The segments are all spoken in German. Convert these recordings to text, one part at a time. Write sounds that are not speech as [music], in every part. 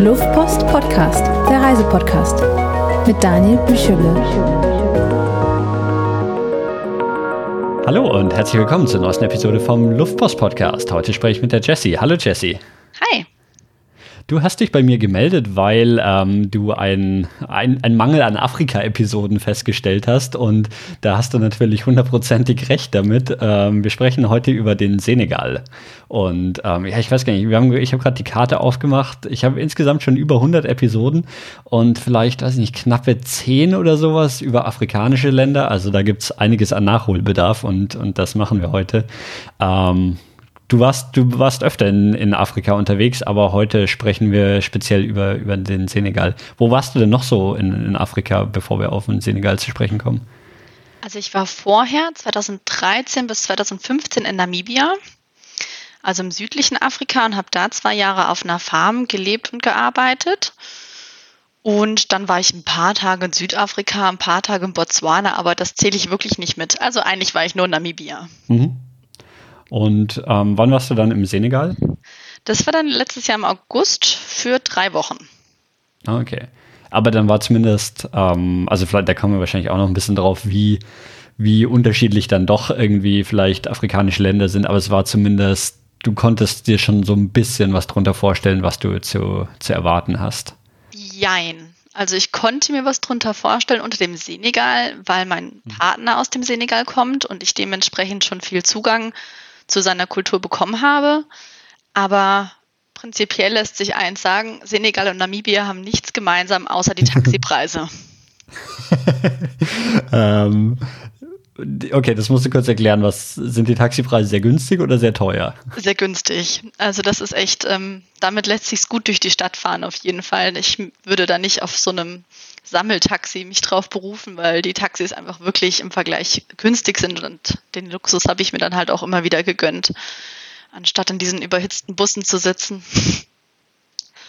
Luftpost Podcast, der Reisepodcast mit Daniel Büchele. Hallo und herzlich willkommen zur neuesten Episode vom Luftpost Podcast. Heute spreche ich mit der Jessie. Hallo Jessie. Du hast dich bei mir gemeldet, weil ähm, du einen ein Mangel an Afrika-Episoden festgestellt hast und da hast du natürlich hundertprozentig recht damit. Ähm, wir sprechen heute über den Senegal und ähm, ja, ich weiß gar nicht, haben, ich habe gerade die Karte aufgemacht. Ich habe insgesamt schon über 100 Episoden und vielleicht, weiß ich nicht, knappe 10 oder sowas über afrikanische Länder. Also da gibt es einiges an Nachholbedarf und, und das machen wir heute. Ähm, Du warst, du warst öfter in, in Afrika unterwegs, aber heute sprechen wir speziell über, über den Senegal. Wo warst du denn noch so in, in Afrika, bevor wir auf den Senegal zu sprechen kommen? Also ich war vorher 2013 bis 2015 in Namibia, also im südlichen Afrika und habe da zwei Jahre auf einer Farm gelebt und gearbeitet. Und dann war ich ein paar Tage in Südafrika, ein paar Tage in Botswana, aber das zähle ich wirklich nicht mit. Also eigentlich war ich nur in Namibia. Mhm. Und ähm, wann warst du dann im Senegal? Das war dann letztes Jahr im August für drei Wochen. Okay. Aber dann war zumindest, ähm, also vielleicht, da kommen wir wahrscheinlich auch noch ein bisschen drauf, wie, wie unterschiedlich dann doch irgendwie vielleicht afrikanische Länder sind, aber es war zumindest, du konntest dir schon so ein bisschen was drunter vorstellen, was du zu, zu erwarten hast. Jein. Also ich konnte mir was drunter vorstellen unter dem Senegal, weil mein hm. Partner aus dem Senegal kommt und ich dementsprechend schon viel Zugang zu seiner Kultur bekommen habe. Aber prinzipiell lässt sich eins sagen, Senegal und Namibia haben nichts gemeinsam außer die Taxipreise. [laughs] [laughs] ähm, okay, das musst du kurz erklären. Was sind die Taxipreise sehr günstig oder sehr teuer? Sehr günstig. Also das ist echt, ähm, damit lässt sich gut durch die Stadt fahren auf jeden Fall. Ich würde da nicht auf so einem Sammeltaxi mich drauf berufen, weil die Taxis einfach wirklich im Vergleich günstig sind und den Luxus habe ich mir dann halt auch immer wieder gegönnt, anstatt in diesen überhitzten Bussen zu sitzen.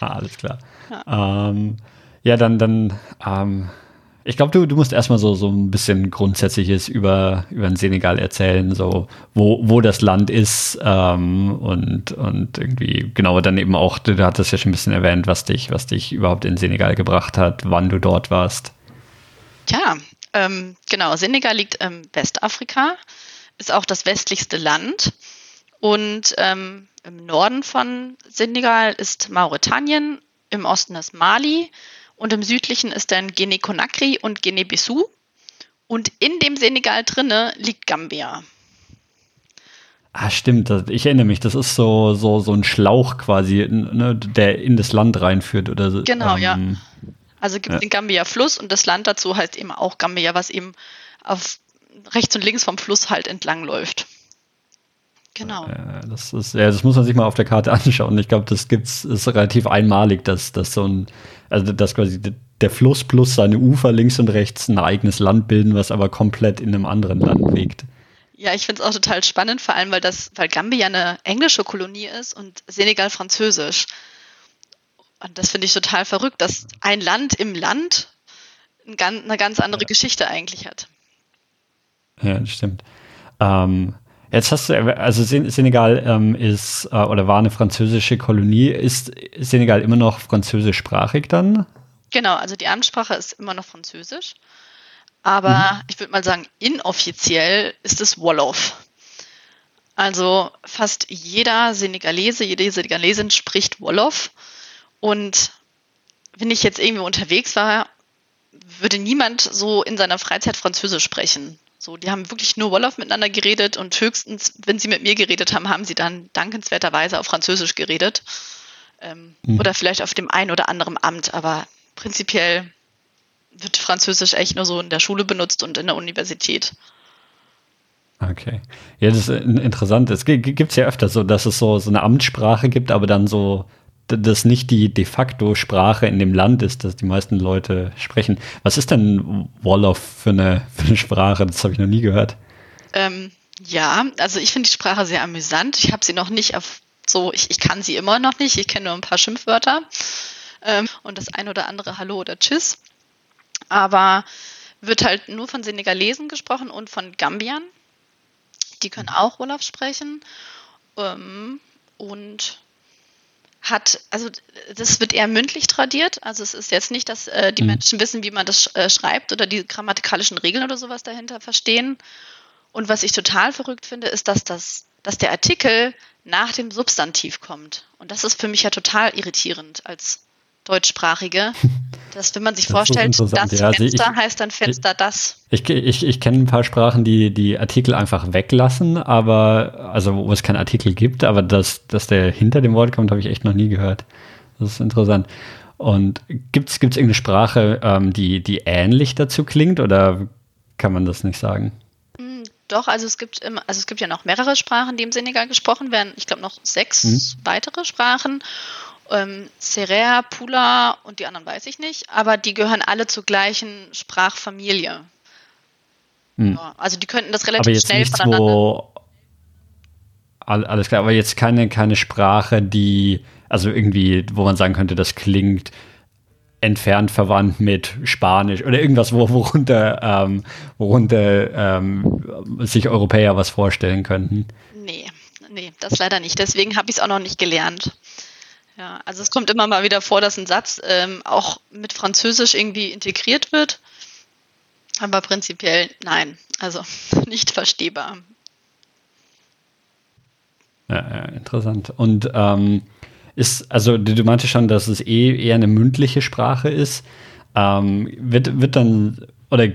Ah, alles klar. Ja, ähm, ja dann, dann ähm, ich glaube, du, du musst erstmal so, so ein bisschen Grundsätzliches über, über den Senegal erzählen, so wo, wo das Land ist ähm, und, und irgendwie, genau, dann eben auch, du, hattest ja schon ein bisschen erwähnt, was dich, was dich überhaupt in Senegal gebracht hat, wann du dort warst. Ja, ähm, genau, Senegal liegt im Westafrika, ist auch das westlichste Land und ähm, im Norden von Senegal ist Mauretanien, im Osten ist Mali und im südlichen ist dann Guinea-Conakry und Guinea-Bissau. Und in dem Senegal drinne liegt Gambia. Ah, stimmt. Ich erinnere mich. Das ist so, so, so ein Schlauch quasi, ne, der in das Land reinführt oder so. Genau, ähm, ja. Also gibt es ja. den Gambia-Fluss und das Land dazu heißt eben auch Gambia, was eben auf rechts und links vom Fluss halt entlang läuft. Genau. das ist, ja, das muss man sich mal auf der Karte [laughs] anschauen. Ich glaube, das gibt's, ist relativ einmalig, dass, dass so ein, also dass quasi der Fluss plus seine Ufer links und rechts ein eigenes Land bilden, was aber komplett in einem anderen Land liegt. Ja, ich finde es auch total spannend, vor allem weil das, weil Gambia eine englische Kolonie ist und Senegal französisch. Und das finde ich total verrückt, dass ein Land im Land eine ganz andere ja. Geschichte eigentlich hat. Ja, das stimmt. Ähm, Jetzt hast du, also Senegal ähm, ist äh, oder war eine französische Kolonie. Ist Senegal immer noch französischsprachig dann? Genau, also die Amtssprache ist immer noch Französisch. Aber mhm. ich würde mal sagen, inoffiziell ist es Wolof. Also fast jeder Senegalese, jede Senegalesin spricht Wolof. Und wenn ich jetzt irgendwo unterwegs war, würde niemand so in seiner Freizeit Französisch sprechen. So, die haben wirklich nur Wolof miteinander geredet und höchstens, wenn sie mit mir geredet haben, haben sie dann dankenswerterweise auf Französisch geredet. Ähm, mhm. Oder vielleicht auf dem einen oder anderen Amt, aber prinzipiell wird Französisch echt nur so in der Schule benutzt und in der Universität. Okay. Ja, das ist interessant. Es gibt es ja öfter so, dass es so, so eine Amtssprache gibt, aber dann so das nicht die de facto Sprache in dem Land ist, dass die meisten Leute sprechen. Was ist denn Wolof für eine, [laughs] für eine Sprache? Das habe ich noch nie gehört. Ähm, ja, also ich finde die Sprache sehr amüsant. Ich habe sie noch nicht auf so, ich, ich kann sie immer noch nicht. Ich kenne nur ein paar Schimpfwörter ähm, und das ein oder andere Hallo oder Tschüss. Aber wird halt nur von Senegalesen gesprochen und von Gambiern. Die können auch Wolof sprechen. Ähm, und hat, also das wird eher mündlich tradiert. Also es ist jetzt nicht, dass äh, die Mhm. Menschen wissen, wie man das äh, schreibt oder die grammatikalischen Regeln oder sowas dahinter verstehen. Und was ich total verrückt finde, ist, dass das, dass der Artikel nach dem Substantiv kommt. Und das ist für mich ja total irritierend als Deutschsprachige, [laughs] dass wenn man sich Das vorstellt, das Ja, also ich- Fenster heißt dann Fenster das. Ich, ich, ich kenne ein paar Sprachen, die die Artikel einfach weglassen, aber, also wo es keinen Artikel gibt, aber dass, dass der hinter dem Wort kommt, habe ich echt noch nie gehört. Das ist interessant. Und gibt es irgendeine Sprache, ähm, die, die ähnlich dazu klingt oder kann man das nicht sagen? Hm, Doch, also es gibt immer, also es gibt ja noch mehrere Sprachen, die im Senegal gesprochen werden. Ich glaube noch sechs Mhm. weitere Sprachen. Ähm, Serer, Pula und die anderen weiß ich nicht, aber die gehören alle zur gleichen Sprachfamilie. Hm. Ja, also die könnten das Aber relativ jetzt schnell nichts, voneinander. wo. All- Alles klar, aber jetzt keine, keine Sprache, die, also irgendwie, wo man sagen könnte, das klingt entfernt verwandt mit Spanisch oder irgendwas, wo, worunter, ähm, worunter ähm, sich Europäer was vorstellen könnten. Nee, nee, das leider nicht. Deswegen habe ich es auch noch nicht gelernt. Ja, also es kommt immer mal wieder vor, dass ein Satz ähm, auch mit Französisch irgendwie integriert wird. Aber prinzipiell nein, also [laughs] nicht verstehbar. Ja, interessant. Und ähm, ist, also du, du meintest schon, dass es eh eher eine mündliche Sprache ist. Ähm, wird, wird dann, oder äh,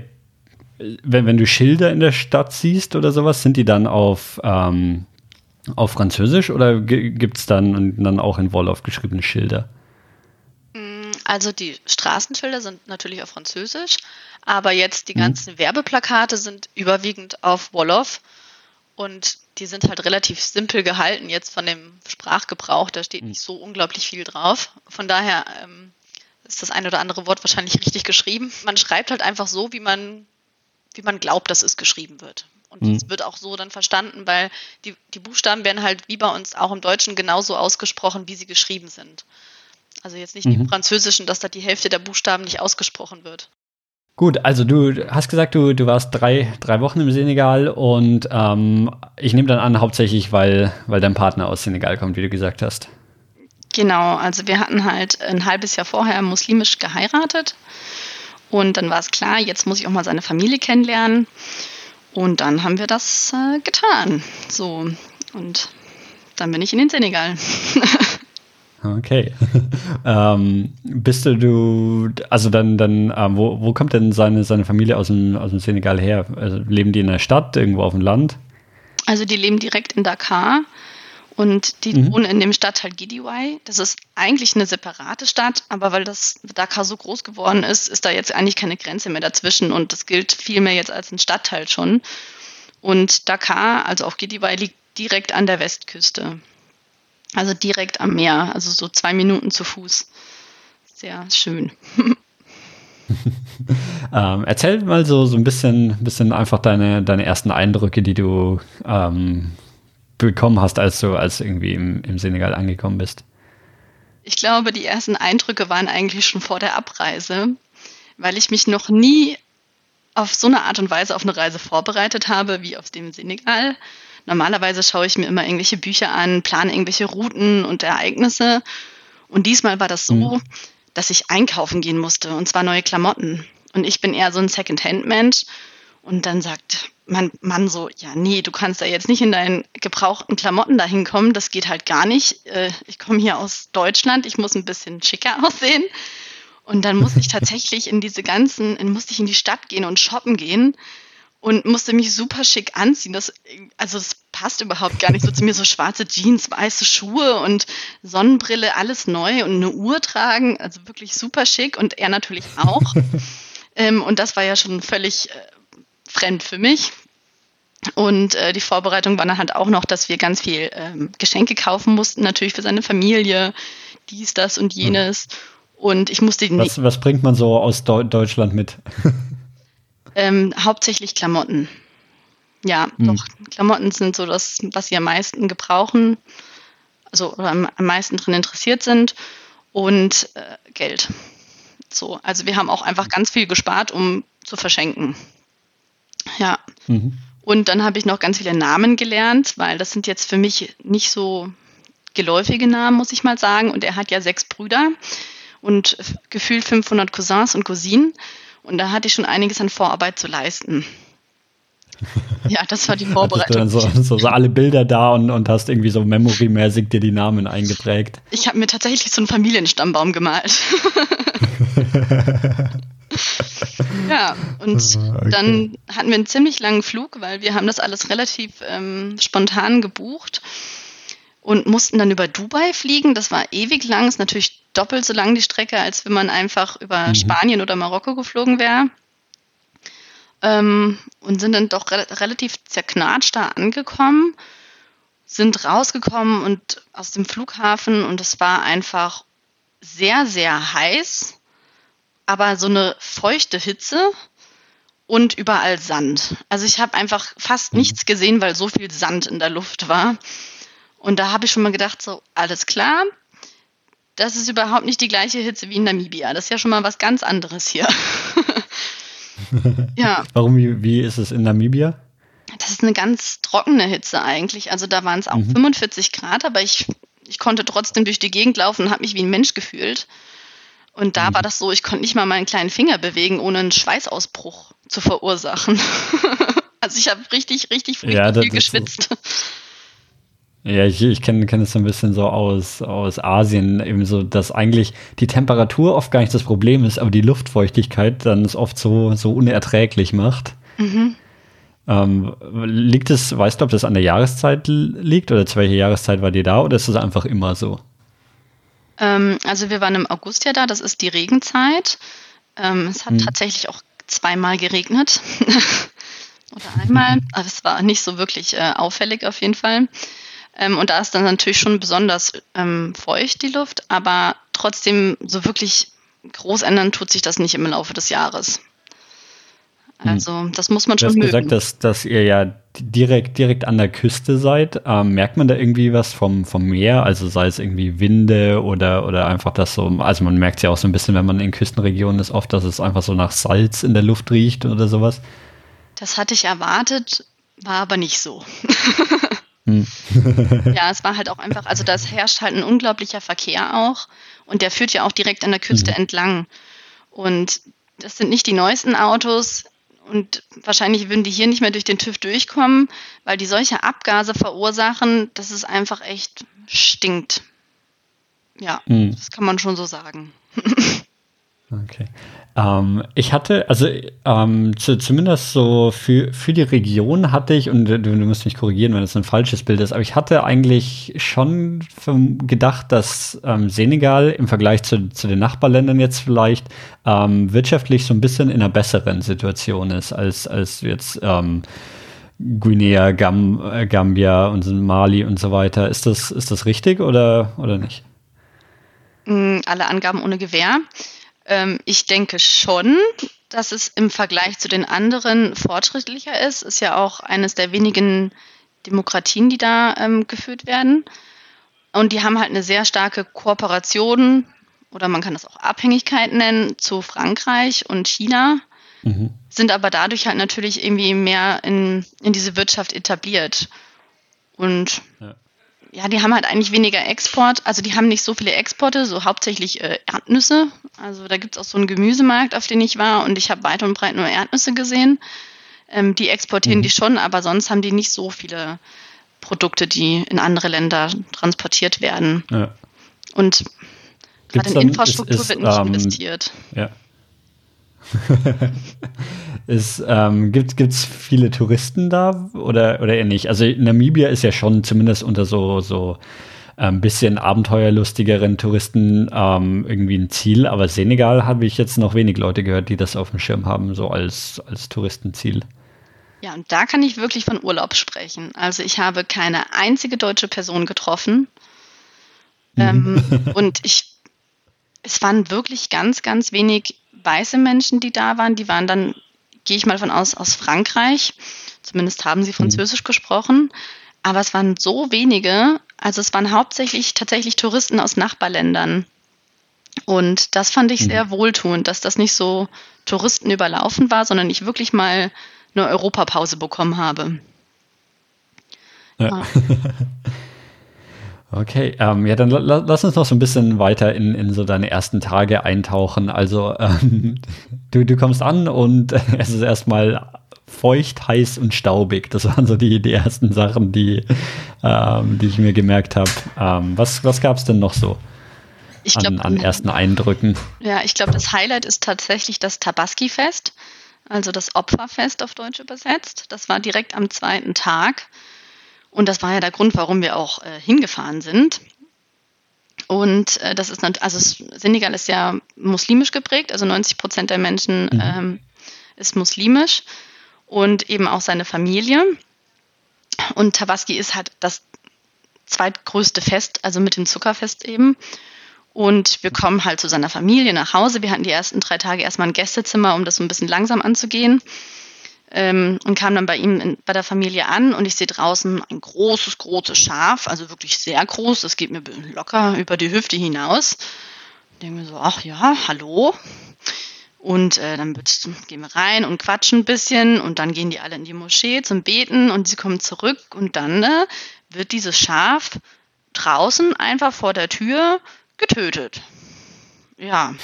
wenn, wenn du Schilder in der Stadt siehst oder sowas, sind die dann auf, ähm, auf Französisch oder gibt es dann, dann auch in Wolof geschriebene Schilder? Also die Straßenschilder sind natürlich auf Französisch, aber jetzt die Mhm. ganzen Werbeplakate sind überwiegend auf Wolof und die sind halt relativ simpel gehalten jetzt von dem Sprachgebrauch. Da steht nicht so unglaublich viel drauf. Von daher ähm, ist das ein oder andere Wort wahrscheinlich richtig geschrieben. Man schreibt halt einfach so, wie man, wie man glaubt, dass es geschrieben wird. Und Mhm. es wird auch so dann verstanden, weil die, die Buchstaben werden halt wie bei uns auch im Deutschen genauso ausgesprochen, wie sie geschrieben sind. Also jetzt nicht wie im Mhm. Französischen, dass da die Hälfte der Buchstaben nicht ausgesprochen wird. Gut, also du hast gesagt, du, du warst drei, drei Wochen im Senegal und ähm, ich nehme dann an, hauptsächlich, weil, weil dein Partner aus Senegal kommt, wie du gesagt hast. Genau, also wir hatten halt ein halbes Jahr vorher muslimisch geheiratet und dann war es klar, jetzt muss ich auch mal seine Familie kennenlernen und dann haben wir das äh, getan. So und dann bin ich in den Senegal. [laughs] Okay. [laughs] ähm, bist du, du, also dann, dann ähm, wo, wo kommt denn seine, seine Familie aus dem, aus dem Senegal her? Also leben die in der Stadt, irgendwo auf dem Land? Also die leben direkt in Dakar und die Mhm. wohnen in dem Stadtteil Gidiwai. Das ist eigentlich eine separate Stadt, aber weil das Dakar so groß geworden ist, ist da jetzt eigentlich keine Grenze mehr dazwischen und das gilt vielmehr jetzt als ein Stadtteil schon. Und Dakar, also auch Gidiwai, liegt direkt an der Westküste. Also direkt am Meer, also so zwei Minuten zu Fuß. Sehr schön. [laughs] Ähm, erzähl mal so, so ein bisschen, bisschen einfach deine, deine ersten Eindrücke, die du ähm, bekommen hast, als du als irgendwie im, im Senegal angekommen bist. Ich glaube, die ersten Eindrücke waren eigentlich schon vor der Abreise, weil ich mich noch nie auf so eine Art und Weise auf eine Reise vorbereitet habe wie auf dem Senegal. Normalerweise schaue ich mir immer irgendwelche Bücher an, plane irgendwelche Routen und Ereignisse. Und diesmal war das so, Mhm. dass ich einkaufen gehen musste, und zwar neue Klamotten. Und ich bin eher so ein Second-Hand-Mensch. Und dann sagt mein Mann so, ja, nee, du kannst da jetzt nicht in deinen gebrauchten Klamotten dahin kommen, das geht halt gar nicht. Äh, Ich komme hier aus Deutschland, ich muss ein bisschen schicker [laughs] aussehen. Und dann musste ich [laughs] tatsächlich in diese ganzen, musste ich in die Stadt gehen und shoppen gehen und musste mich super schick anziehen. Das, also das passt überhaupt gar nicht so zu mir. So schwarze Jeans, weiße Schuhe und Sonnenbrille, alles neu und eine Uhr tragen. Also wirklich super schick und er natürlich auch. [laughs] ähm, und das war ja schon völlig äh, fremd für mich. Und äh, die Vorbereitung war dann halt auch noch, dass wir ganz viel ähm, Geschenke kaufen mussten, natürlich für seine Familie, dies, das und jenes. Und ich musste die Was, was bringt man so aus Deu Deutschland mit? [laughs] Ähm, hauptsächlich Klamotten. Ja, Hm. doch. Klamotten sind so das, was sie am meisten gebrauchen, also oder am, am meisten drin interessiert sind und äh, Geld. So, also wir haben auch einfach ganz viel gespart, um zu verschenken. Ja. Mhm. Und dann habe ich noch ganz viele Namen gelernt, weil das sind jetzt für mich nicht so geläufige Namen, muss ich mal sagen. Und er hat ja sechs Brüder und gefühlt 500 Cousins und Cousinen. Und da hatte ich schon einiges an Vorarbeit zu leisten. [laughs] Ja, das war die Vorbereitung. Hattest du dann so, so, alle Bilder da und, und hast irgendwie so memorymäßig dir die Namen eingeprägt. Ich habe mir tatsächlich so einen Familienstammbaum gemalt. [laughs] [laughs] ja, und ah, okay. dann hatten wir einen ziemlich langen Flug, weil wir haben das alles relativ ähm, spontan gebucht und mussten dann über Dubai fliegen. Das war ewig lang, ist natürlich doppelt so lang die Strecke, als wenn man einfach über mhm. Spanien oder Marokko geflogen wäre. Ähm, und sind dann doch re relativ zerknatscht da angekommen, sind rausgekommen und aus dem Flughafen und es war einfach sehr, sehr heiß, aber so eine feuchte Hitze und überall Sand. Also ich habe einfach fast mhm. nichts gesehen, weil so viel Sand in der Luft war. Und da habe ich schon mal gedacht, so, alles klar, das ist überhaupt nicht die gleiche Hitze wie in Namibia. Das ist ja schon mal was ganz anderes hier. [laughs] ja. Warum, wie, wie ist es in Namibia? Das ist eine ganz trockene Hitze eigentlich. Also da waren es auch mhm. 45 Grad, aber ich, ich konnte trotzdem durch die Gegend laufen und habe mich wie ein Mensch gefühlt. Und da mhm. war das so, ich konnte nicht mal meinen kleinen Finger bewegen, ohne einen Schweißausbruch zu verursachen. [laughs] also ich habe richtig, richtig, richtig ja, viel geschwitzt. Ist, ja, ich, ich kenne kenn es so ein bisschen so aus, aus Asien, eben so, dass eigentlich die Temperatur oft gar nicht das Problem ist, aber die Luftfeuchtigkeit dann es oft so, so unerträglich macht. Mhm. Ähm, liegt es, weißt du, ob das an der Jahreszeit liegt oder zu welcher Jahreszeit war die da oder ist es einfach immer so? Ähm, also wir waren im August ja da, das ist die Regenzeit. Ähm, es hat hm. tatsächlich auch zweimal geregnet. [laughs] oder einmal, aber es war nicht so wirklich äh, auffällig auf jeden Fall. Ähm, und da ist dann natürlich schon besonders ähm, feucht die Luft, aber trotzdem so wirklich groß ändern tut sich das nicht im Laufe des Jahres. Hm. Also das muss man schon du hast mögen. gesagt, dass, dass ihr ja direkt, direkt an der Küste seid. Ähm, merkt man da irgendwie was vom, vom Meer? Also sei es irgendwie Winde oder, oder einfach das so, also man merkt ja auch so ein bisschen, wenn man in Küstenregionen ist, oft, dass es einfach so nach Salz in der Luft riecht oder sowas. Das hatte ich erwartet, war aber nicht so. [laughs] Hm. [laughs] ja, es war halt auch einfach, also das herrscht halt ein unglaublicher Verkehr auch und der führt ja auch direkt an der Küste mhm. entlang. Und das sind nicht die neuesten Autos und wahrscheinlich würden die hier nicht mehr durch den TÜV durchkommen, weil die solche Abgase verursachen, dass es einfach echt stinkt. Ja, mhm. das kann man schon so sagen. [laughs] Okay. Ähm, ich hatte, also ähm, zu, zumindest so für, für die Region hatte ich, und du, du, musst mich korrigieren, wenn das ein falsches Bild ist, aber ich hatte eigentlich schon gedacht, dass ähm, Senegal im Vergleich zu, zu den Nachbarländern jetzt vielleicht ähm, wirtschaftlich so ein bisschen in einer besseren Situation ist als, als jetzt ähm, Guinea, Gam, äh, Gambia und Mali und so weiter. Ist das, ist das richtig oder, oder nicht? Mm, alle Angaben ohne Gewähr. Ähm, ich denke schon, dass es im Vergleich zu den anderen fortschrittlicher ist. Ist ja auch eines der wenigen Demokratien, die da ähm, geführt werden. Und die haben halt eine sehr starke Kooperation oder man kann das auch Abhängigkeit nennen zu Frankreich und China, mhm. sind aber dadurch halt natürlich irgendwie mehr in, in diese Wirtschaft etabliert. Und ja ja, die haben halt eigentlich weniger Export, also die haben nicht so viele Exporte, so hauptsächlich äh, Erdnüsse. Also da gibt es auch so einen Gemüsemarkt, auf den ich war und ich habe weit und breit nur Erdnüsse gesehen. Ähm, die exportieren mhm. die schon, aber sonst haben die nicht so viele Produkte, die in andere Länder transportiert werden. Ja. Und gerade in Infrastruktur ist, ist, wird nicht ähm, investiert. Ja. [laughs] ist, ähm, gibt es viele Touristen da oder, oder eher nicht? Also Namibia ist ja schon zumindest unter so, so ein ähm, bisschen abenteuerlustigeren Touristen ähm, irgendwie ein Ziel, aber Senegal habe ich jetzt noch wenig Leute gehört, die das auf dem Schirm haben, so als, als Touristenziel. Ja, und da kann ich wirklich von Urlaub sprechen. Also ich habe keine einzige deutsche Person getroffen. Mhm. Ähm, [laughs] und ich, es waren wirklich ganz, ganz wenig weiße Menschen, die da waren. Die waren dann, gehe ich mal von aus, aus Frankreich. Zumindest haben sie mhm. Französisch mhm. gesprochen. Aber es waren so wenige. Also es waren hauptsächlich tatsächlich Touristen aus Nachbarländern. Und das fand ich mhm. sehr wohltuend, dass das nicht so Touristen überlaufen war, sondern ich wirklich mal eine Europapause bekommen habe. Ja. [laughs] Okay, ähm, ja, dann la lass uns noch so ein bisschen weiter in, in so deine ersten Tage eintauchen. Also [laughs] ähm, du, du kommst an und [laughs] es ist erstmal feucht, heiß und staubig. Das waren so die, die ersten Sachen, die, ähm, die ich mir gemerkt habe. Ähm, was was gab es denn noch so glaub, an, an, ersten Eindrücken? Ja, ich glaube, das Highlight ist tatsächlich das Tabaski-Fest, also das Opferfest auf Deutsch übersetzt. Das war direkt am zweiten Tag. Und das war ja der Grund, warum wir auch äh, hingefahren sind. Und äh, das ist also Senegal ist ja muslimisch geprägt, also 90 Prozent der Menschen mhm. ähm, ist muslimisch und eben auch seine Familie. Und Tabaski ist halt das zweitgrößte Fest, also mit dem Zuckerfest eben. Und wir kommen halt zu seiner Familie nach Hause. Wir hatten die ersten drei Tage erstmal ein Gästezimmer, um das so ein bisschen langsam anzugehen ähm, und kam dann bei ihm in, bei der Familie an und ich sehe draußen ein großes, großes Schaf, also wirklich sehr groß, das geht mir locker über die Hüfte hinaus. Denke mir so, ach ja, hallo. Und äh, dann gehen wir rein und quatschen ein bisschen und dann gehen die alle in die Moschee zum Beten und sie kommen zurück und dann äh, wird dieses Schaf draußen einfach vor der Tür getötet. Ja.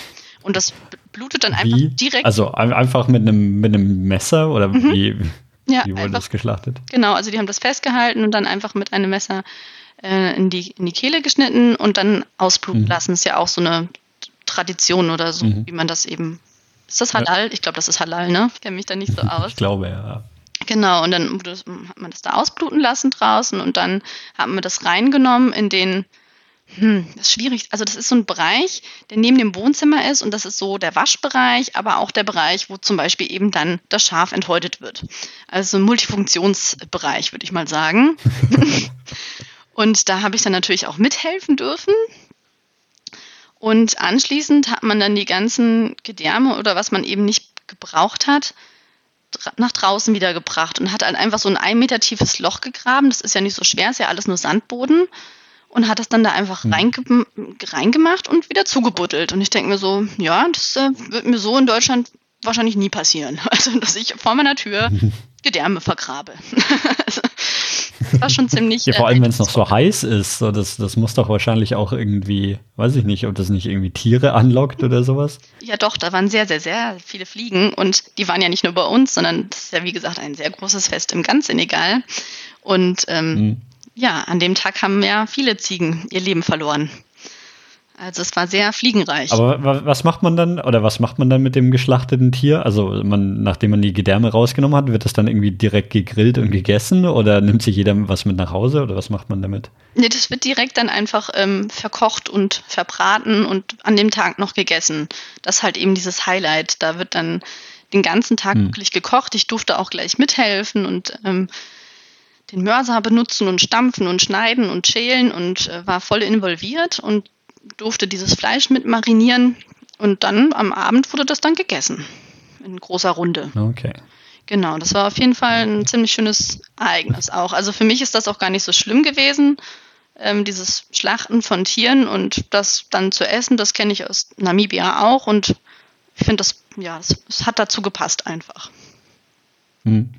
Und das blutet dann einfach wie? direkt. Also einfach mit einem, mit einem Messer oder mhm. wie, ja, wie wurde einfach, das geschlachtet? Genau, also die haben das festgehalten und dann einfach mit einem Messer äh, in, die, in die Kehle geschnitten und dann ausbluten mhm. lassen. Ist ja auch so eine Tradition oder so, mhm. wie man das eben. Ist das Halal? Ja. Ich glaube, das ist Halal, ne? Ich kenne mich da nicht so [laughs] aus. ich glaube, ja. Genau, und dann hat man das da ausbluten lassen draußen und dann haben wir das reingenommen in den hm, das ist schwierig. Also das ist so ein Bereich, der neben dem Wohnzimmer ist und das ist so der Waschbereich, aber auch der Bereich, wo zum Beispiel eben dann das Schaf enthäutet wird. Also ein Multifunktionsbereich, würde ich mal sagen. [laughs] und da habe ich dann natürlich auch mithelfen dürfen. Und anschließend hat man dann die ganzen Gedärme oder was man eben nicht gebraucht hat, nach draußen wieder gebracht und hat dann einfach so ein ein Meter tiefes Loch gegraben. Das ist ja nicht so schwer, ist ja alles nur Sandboden und hat das dann da einfach hm. reinge reingemacht und wieder zugebuddelt. Und ich denke mir so, ja, das äh, wird mir so in Deutschland wahrscheinlich nie passieren. [laughs] Also, dass ich vor meiner Tür [laughs] Gedärme vergrabe. also, [laughs] das war schon ziemlich. Ja, vor allem, äh, wenn es noch so heiß ist. So, das, das muss doch wahrscheinlich auch irgendwie, weiß ich nicht, ob das nicht irgendwie Tiere anlockt oder sowas. Ja, doch, da waren sehr, sehr, sehr viele Fliegen und die waren ja nicht nur bei uns, sondern das ist ja, wie gesagt, ein sehr großes Fest im ganz Senegal. Und ähm, hm ja, an dem Tag haben ja viele Ziegen ihr Leben verloren. Also es war sehr fliegenreich. Aber was macht man dann oder was macht man dann mit dem geschlachteten Tier? Also man, nachdem man die Gedärme rausgenommen hat, wird das dann irgendwie direkt gegrillt und gegessen oder nimmt sich jeder was mit nach Hause oder was macht man damit? Nee, das wird direkt dann einfach ähm, verkocht und verbraten und an dem Tag noch gegessen. Das ist halt eben dieses Highlight. Da wird dann den ganzen Tag hm. wirklich gekocht. Ich durfte auch gleich mithelfen und ähm, den Mörser benutzen und stampfen und schneiden und schälen und äh, war voll involviert und durfte dieses Fleisch mit marinieren. Und dann am Abend wurde das dann gegessen. In großer Runde. Okay. Genau, das war auf jeden Fall ein ziemlich schönes Ereignis auch. Also für mich ist das auch gar nicht so schlimm gewesen, ähm, dieses Schlachten von Tieren und das dann zu essen, das kenne ich aus Namibia auch und ich finde das, ja, es, hat dazu gepasst einfach. Mhm.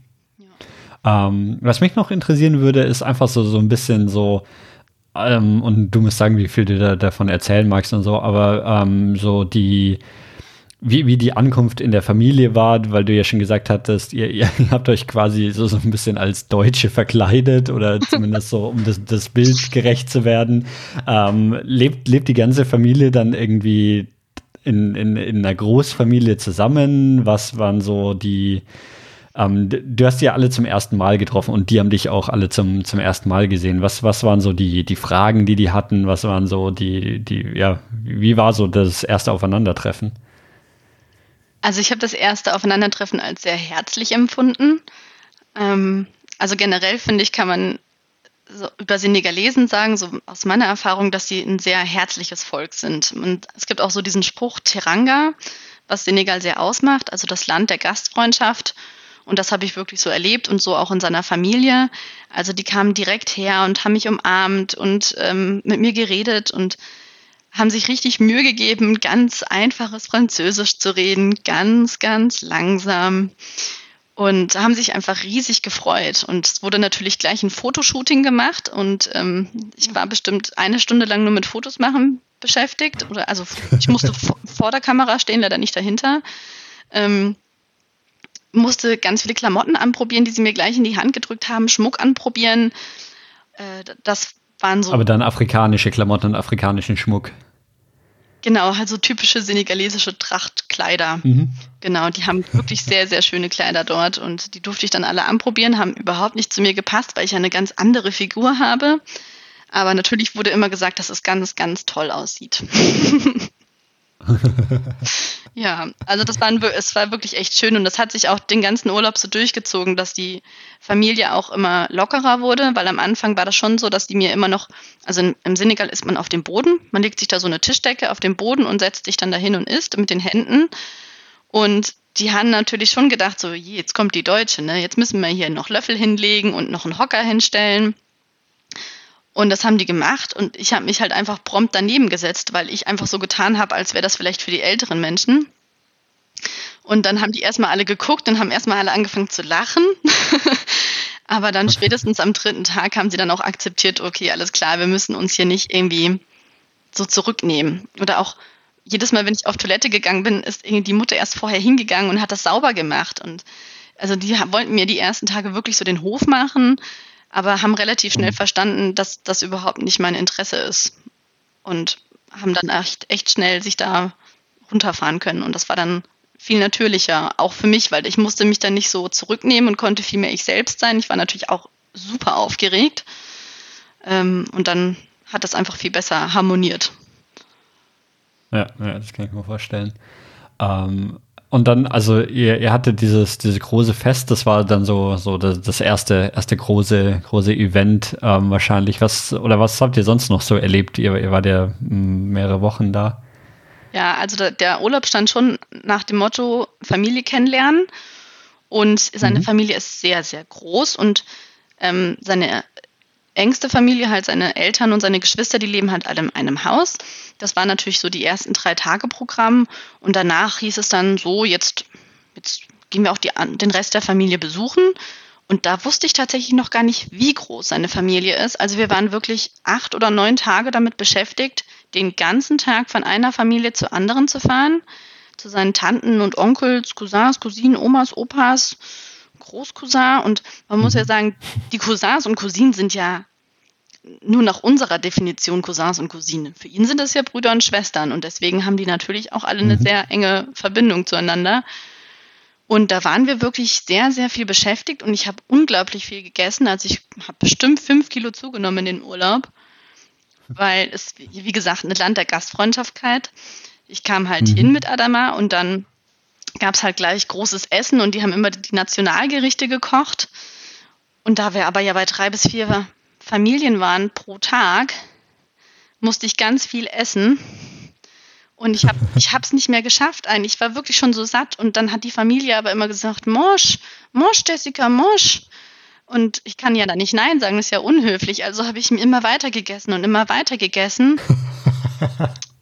Ähm, was mich noch interessieren würde, ist einfach so, so ein bisschen so, ähm, und du musst sagen, wie viel du da, davon erzählen magst und so, aber ähm, so die, wie, wie die Ankunft in der Familie war, weil du ja schon gesagt hattest, ihr, ihr [laughs] habt euch quasi so, so ein bisschen als Deutsche verkleidet oder [laughs] zumindest so, um das, das Bild gerecht zu werden. Ähm, lebt, lebt die ganze Familie dann irgendwie in, in, in einer Großfamilie zusammen? Was waren so die, ähm, du hast die ja alle zum ersten Mal getroffen und die haben dich auch alle zum, zum ersten Mal gesehen. Was, was waren so die, die Fragen, die die hatten? Was waren so die, die, ja, wie war so das erste Aufeinandertreffen? Also ich habe das erste Aufeinandertreffen als sehr herzlich empfunden. Ähm, also generell finde ich, kann man so über Senegalesen sagen, so aus meiner Erfahrung, dass sie ein sehr herzliches Volk sind. Und es gibt auch so diesen Spruch Teranga, was Senegal sehr ausmacht, also das Land der Gastfreundschaft. Und das habe ich wirklich so erlebt und so auch in seiner Familie. Also die kamen direkt her und haben mich umarmt und ähm, mit mir geredet und haben sich richtig Mühe gegeben, ganz einfaches Französisch zu reden, ganz, ganz langsam. und haben sich einfach riesig gefreut. Und es wurde natürlich gleich ein Fotoshooting gemacht und ähm, ich war bestimmt eine Stunde lang nur mit Fotos machen beschäftigt. Oder also ich musste [laughs] vor der Kamera stehen, leider nicht dahinter. Ähm, musste ganz viele Klamotten anprobieren, die sie mir gleich in die Hand gedrückt haben, Schmuck anprobieren. Äh, das waren so. Aber dann afrikanische Klamotten und afrikanischen Schmuck. Genau, also typische senegalesische Trachtkleider. Mhm. Genau, die haben wirklich sehr, sehr schöne Kleider dort und die durfte ich dann alle anprobieren, haben überhaupt nicht zu mir gepasst, weil ich eine ganz andere Figur habe. Aber natürlich wurde immer gesagt, dass es ganz, ganz toll aussieht. [laughs] ja, also das war, es war wirklich echt schön und das hat sich auch den ganzen Urlaub so durchgezogen, dass die Familie auch immer lockerer wurde, weil am Anfang war das schon so, dass die mir immer noch, also im Senegal ist man auf dem Boden, man legt sich da so eine Tischdecke auf den Boden und setzt sich dann dahin und isst mit den Händen und die haben natürlich schon gedacht, so, jetzt kommt die Deutsche, ne? jetzt müssen wir hier noch Löffel hinlegen und noch einen Hocker hinstellen. Und das haben die gemacht und ich habe mich halt einfach prompt daneben gesetzt, weil ich einfach so getan habe, als wäre das vielleicht für die älteren Menschen. Und dann haben die erstmal alle geguckt und haben erstmal alle angefangen zu lachen. [laughs] Aber dann spätestens am dritten Tag haben sie dann auch akzeptiert, okay, alles klar, wir müssen uns hier nicht irgendwie so zurücknehmen. Oder auch jedes Mal, wenn ich auf Toilette gegangen bin, ist irgendwie die Mutter erst vorher hingegangen und hat das sauber gemacht. Und also die wollten mir die ersten Tage wirklich so den Hof machen aber haben relativ schnell mhm. verstanden, dass das überhaupt nicht mein Interesse ist und haben dann echt, echt schnell sich da runterfahren können und das war dann viel natürlicher, auch für mich, weil ich musste mich dann nicht so zurücknehmen und konnte viel mehr ich selbst sein. Ich war natürlich auch super aufgeregt ähm, und dann hat das einfach viel besser harmoniert. Ja, ja das kann ich mir vorstellen. Ähm, und dann, also ihr, ihr hattet dieses, dieses große Fest, das war dann so, so das, das erste, erste große, große Event ähm, wahrscheinlich. Was, oder was habt ihr sonst noch so erlebt? Ihr, ihr wart ja hm, mehrere Wochen da. Ja, also der, der Urlaub stand schon nach dem Motto Familie kennenlernen. Und seine mhm. Familie ist sehr, sehr groß und ähm, seine engste Familie, halt seine Eltern und seine Geschwister, die leben halt alle in einem Haus. Das war natürlich so die ersten drei Tage Programm und danach hieß es dann so, jetzt, jetzt gehen wir auch die, den Rest der Familie besuchen. Und da wusste ich tatsächlich noch gar nicht, wie groß seine Familie ist. Also wir waren wirklich acht oder neun Tage damit beschäftigt, den ganzen Tag von einer Familie zur anderen zu fahren, zu seinen Tanten und Onkels, Cousins, Cousinen, Omas, Opas, Großcousin. Und man muss ja mhm. sagen, die Cousins und Cousinen sind ja nur nach unserer Definition Cousins und Cousinen. Für ihn sind das ja Brüder und Schwestern und deswegen haben die natürlich auch alle eine mhm. sehr enge Verbindung zueinander. Und da waren wir wirklich sehr, sehr viel beschäftigt und ich habe unglaublich viel gegessen. Also ich habe bestimmt fünf Kilo zugenommen in den Urlaub, weil es, wie gesagt, ein Land der Gastfreundschaftkeit. Ich kam halt mhm. hin mit Adama und dann gab es halt gleich großes Essen und die haben immer die Nationalgerichte gekocht. Und da wir aber ja bei drei bis vier Familien waren pro Tag, musste ich ganz viel essen. Und ich habe [laughs] ich es nicht mehr geschafft eigentlich. Ich war wirklich schon so satt. Und dann hat die Familie aber immer gesagt, Mosch, Mosch, Jessica, Mosch. Und ich kann ja da nicht Nein sagen, das ist ja unhöflich. Also habe ich mir immer weiter gegessen und immer weiter gegessen. [laughs]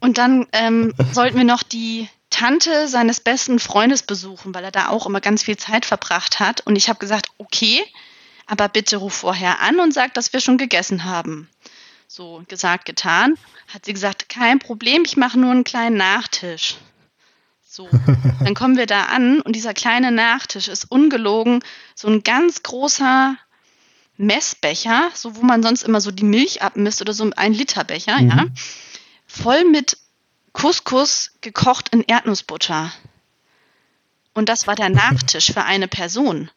Und dann ähm, sollten wir noch die Tante seines besten Freundes besuchen, weil er da auch immer ganz viel Zeit verbracht hat. Und ich habe gesagt, okay, aber bitte ruf vorher an und sag, dass wir schon gegessen haben. So gesagt, getan. Hat sie gesagt, kein Problem, ich mache nur einen kleinen Nachtisch. So, [laughs] dann kommen wir da an und dieser kleine Nachtisch ist ungelogen so ein ganz großer Messbecher, so wo man sonst immer so die Milch abmisst oder so ein Liter Becher, mhm. ja, voll mit Couscous gekocht in Erdnussbutter. Und das war der Nachtisch für eine Person.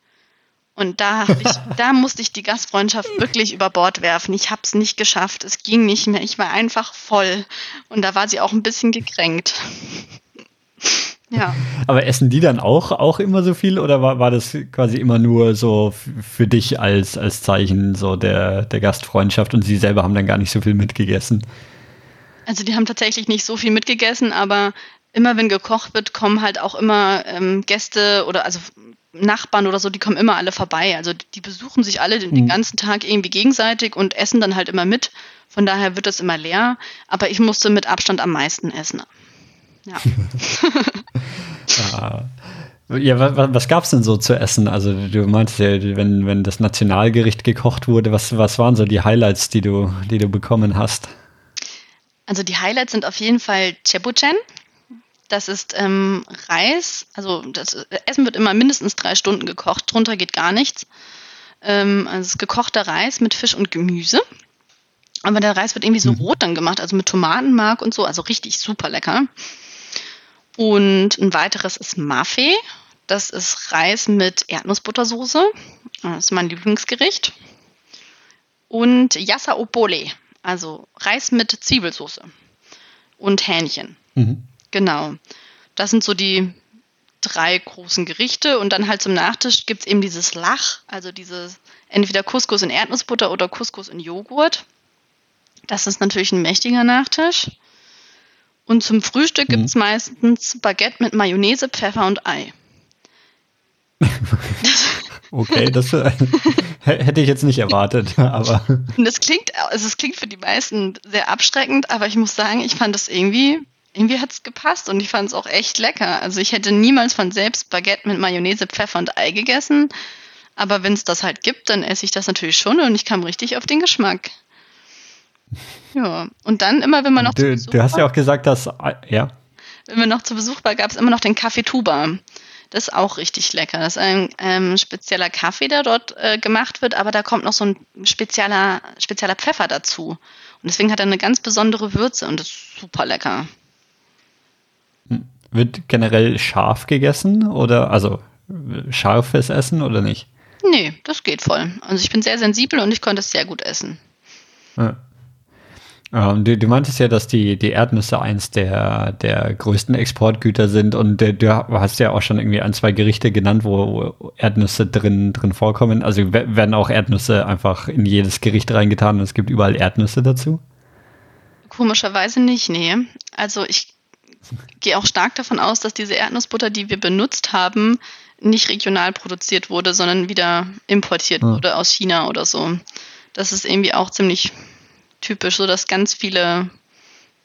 Und da, ich, [laughs] da musste ich die Gastfreundschaft wirklich über Bord werfen. Ich habe es nicht geschafft. Es ging nicht mehr. Ich war einfach voll. Und da war sie auch ein bisschen gekränkt. [laughs] ja. Aber essen die dann auch, auch immer so viel oder war, war das quasi immer nur so für dich als, als Zeichen so der, der Gastfreundschaft und sie selber haben dann gar nicht so viel mitgegessen? Also die haben tatsächlich nicht so viel mitgegessen, aber immer wenn gekocht wird, kommen halt auch immer ähm, Gäste oder also Nachbarn oder so, die kommen immer alle vorbei. Also die besuchen sich alle den, mhm. den ganzen Tag irgendwie gegenseitig und essen dann halt immer mit. Von daher wird es immer leer. Aber ich musste mit Abstand am meisten essen. Ja. [laughs] ah. Ja, was, was gab es denn so zu essen? Also du meintest ja, wenn, wenn das Nationalgericht gekocht wurde, was, was waren so die Highlights, die du, die du bekommen hast? Also die Highlights sind auf jeden Fall Cebuchen. Das ist ähm, Reis, also das Essen wird immer mindestens drei Stunden gekocht, drunter geht gar nichts. Ähm, also es ist gekochter Reis mit Fisch und Gemüse. Aber der Reis wird irgendwie so mhm. rot dann gemacht, also mit Tomatenmark und so, also richtig super lecker. Und ein weiteres ist Mafe. Das ist Reis mit Erdnussbuttersoße. Das ist mein Lieblingsgericht. Und Yassa Opole, also Reis mit Zwiebelsoße und Hähnchen. Mhm. Genau. Das sind so die drei großen Gerichte. Und dann halt zum Nachtisch gibt es eben dieses Lach, also dieses entweder Couscous in Erdnussbutter oder Couscous in Joghurt. Das ist natürlich ein mächtiger Nachtisch. Und zum Frühstück mhm. gibt es meistens Baguette mit Mayonnaise, Pfeffer und Ei. [laughs] okay, das äh, hätte ich jetzt nicht erwartet, aber. Das klingt, also es klingt für die meisten sehr abschreckend, aber ich muss sagen, ich fand das irgendwie, irgendwie hat es gepasst und ich fand es auch echt lecker. Also ich hätte niemals von selbst Baguette mit Mayonnaise, Pfeffer und Ei gegessen, aber wenn es das halt gibt, dann esse ich das natürlich schon und ich kam richtig auf den Geschmack. Ja, und dann immer, wenn man noch du, zu Besuch Du hast ja auch gesagt, dass, ja. Wenn man noch zu Besuch war, gab es immer noch den Kaffee Tuba. Das ist auch richtig lecker. Das ist ein ähm, spezieller Kaffee, der dort äh, gemacht wird, aber da kommt noch so ein spezieller, spezieller Pfeffer dazu. Und deswegen hat er eine ganz besondere Würze und ist super lecker. Wird generell scharf gegessen oder also scharfes Essen oder nicht? Nee, das geht voll. Also ich bin sehr sensibel und ich konnte es sehr gut essen. Ja. Ähm, du, du, meintest ja, dass die, die Erdnüsse eins der, der größten Exportgüter sind und du, du hast ja auch schon irgendwie ein, zwei Gerichte genannt, wo Erdnüsse drin, drin vorkommen. Also werden auch Erdnüsse einfach in jedes Gericht reingetan und es gibt überall Erdnüsse dazu? Komischerweise nicht, nee. Also ich gehe auch stark davon aus, dass diese Erdnussbutter, die wir benutzt haben, nicht regional produziert wurde, sondern wieder importiert hm. wurde aus China oder so. Das ist irgendwie auch ziemlich typisch, so dass ganz viele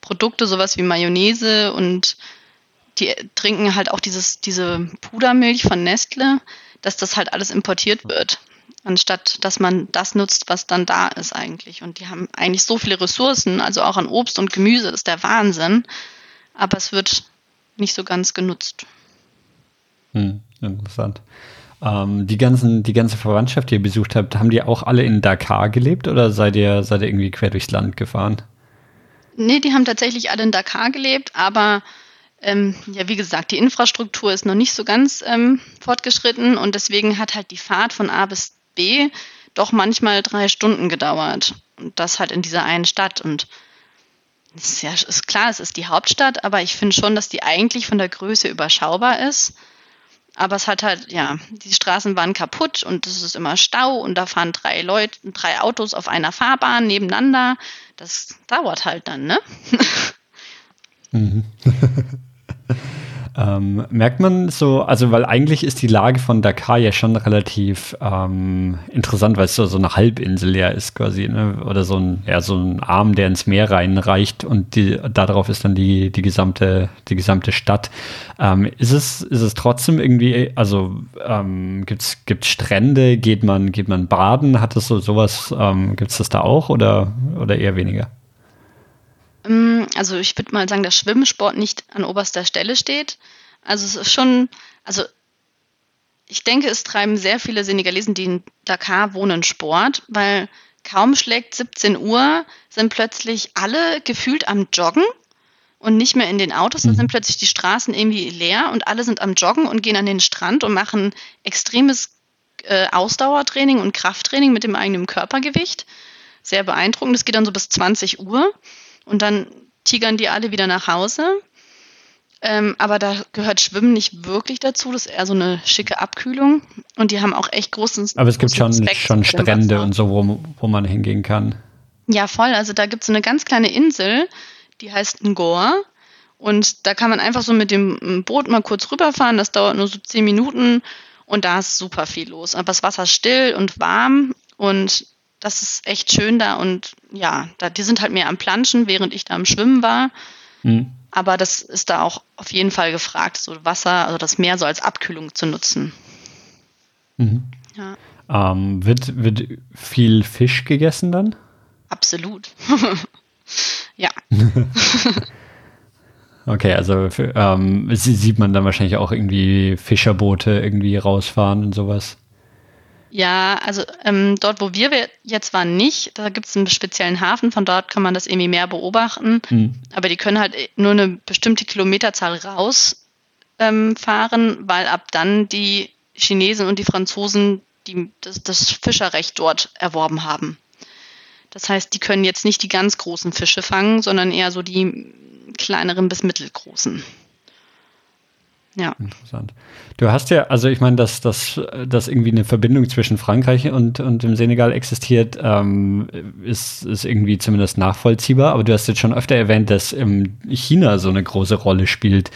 Produkte, sowas wie Mayonnaise und die trinken halt auch dieses, diese Pudermilch von Nestle, dass das halt alles importiert wird, anstatt dass man das nutzt, was dann da ist eigentlich. Und die haben eigentlich so viele Ressourcen, also auch an Obst und Gemüse, das ist der Wahnsinn. Aber es wird nicht so ganz genutzt. Hm, interessant. Ähm, die, ganzen, die ganze Verwandtschaft, die ihr besucht habt, haben die auch alle in Dakar gelebt oder seid ihr, seid ihr irgendwie quer durchs Land gefahren? Nee, die haben tatsächlich alle in Dakar gelebt, aber ähm, ja, wie gesagt, die Infrastruktur ist noch nicht so ganz ähm, fortgeschritten und deswegen hat halt die Fahrt von A bis B doch manchmal drei Stunden gedauert. Und das halt in dieser einen Stadt. Und ist ja ist klar, es ist die Hauptstadt, aber ich finde schon, dass die eigentlich von der Größe überschaubar ist. Aber es hat halt, ja, die Straßen waren kaputt und es ist immer Stau und da fahren drei Leute, drei Autos auf einer Fahrbahn nebeneinander. Das dauert halt dann, ne? Mhm. [laughs] Ähm, merkt man so, also weil eigentlich ist die Lage von Dakar ja schon relativ ähm, interessant, weil es so, so eine Halbinsel ja ist quasi, ne? oder so ein, ja, so ein Arm, der ins Meer reinreicht und die, darauf ist dann die, die, gesamte, die gesamte Stadt. Ähm, ist, es, ist es trotzdem irgendwie, also ähm, gibt es Strände, geht man, geht man baden, hat es so sowas, ähm, gibt es das da auch oder, oder eher weniger? Mm, also ich würde mal sagen, dass Schwimmsport nicht an oberster Stelle steht. Also es ist schon, also ich denke, es treiben sehr viele Senegalesen, die in Dakar wohnen, Sport, weil kaum schlägt 17 Uhr, sind plötzlich alle gefühlt am Joggen und nicht mehr in den Autos. Da mhm. sind plötzlich die Straßen irgendwie leer und alle sind am Joggen und gehen an den Strand und machen extremes äh, Ausdauertraining und Krafttraining mit dem eigenen Körpergewicht. Sehr beeindruckend. Das geht dann so bis 20 Uhr. Und dann tigern die alle wieder nach Hause. Ähm, aber da gehört Schwimmen nicht wirklich dazu. Das ist eher so eine schicke Abkühlung. Und die haben auch echt großen. Aber es gibt schon, schon Strände und so, wo, wo man hingehen kann. Ja, voll. Also da gibt es so eine ganz kleine Insel, die heißt Ngor. Und da kann man einfach so mit dem Boot mal kurz rüberfahren. Das dauert nur so zehn Minuten. Und da ist super viel los. Aber das Wasser ist still und warm. Und das ist echt schön da und ja, da, die sind halt mehr am Planschen, während ich da am Schwimmen war. Mhm. Aber das ist da auch auf jeden Fall gefragt, so Wasser, also das Meer so als Abkühlung zu nutzen. Mhm. Ja. Ähm, wird, wird viel Fisch gegessen dann? Absolut. [laughs] ja. [laughs] okay, also ähm, sieht man dann wahrscheinlich auch irgendwie Fischerboote irgendwie rausfahren und sowas. Ja, also ähm, dort, wo wir jetzt waren, nicht. Da gibt es einen speziellen Hafen, von dort kann man das irgendwie mehr beobachten. Mhm. Aber die können halt nur eine bestimmte Kilometerzahl rausfahren, ähm, weil ab dann die Chinesen und die Franzosen die, das, das Fischerrecht dort erworben haben. Das heißt, die können jetzt nicht die ganz großen Fische fangen, sondern eher so die kleineren bis mittelgroßen. Ja. Interessant. Du hast ja, also ich meine, dass, dass, dass irgendwie eine Verbindung zwischen Frankreich und, und dem Senegal existiert, ähm, ist, ist irgendwie zumindest nachvollziehbar. Aber du hast jetzt schon öfter erwähnt, dass ähm, China so eine große Rolle spielt.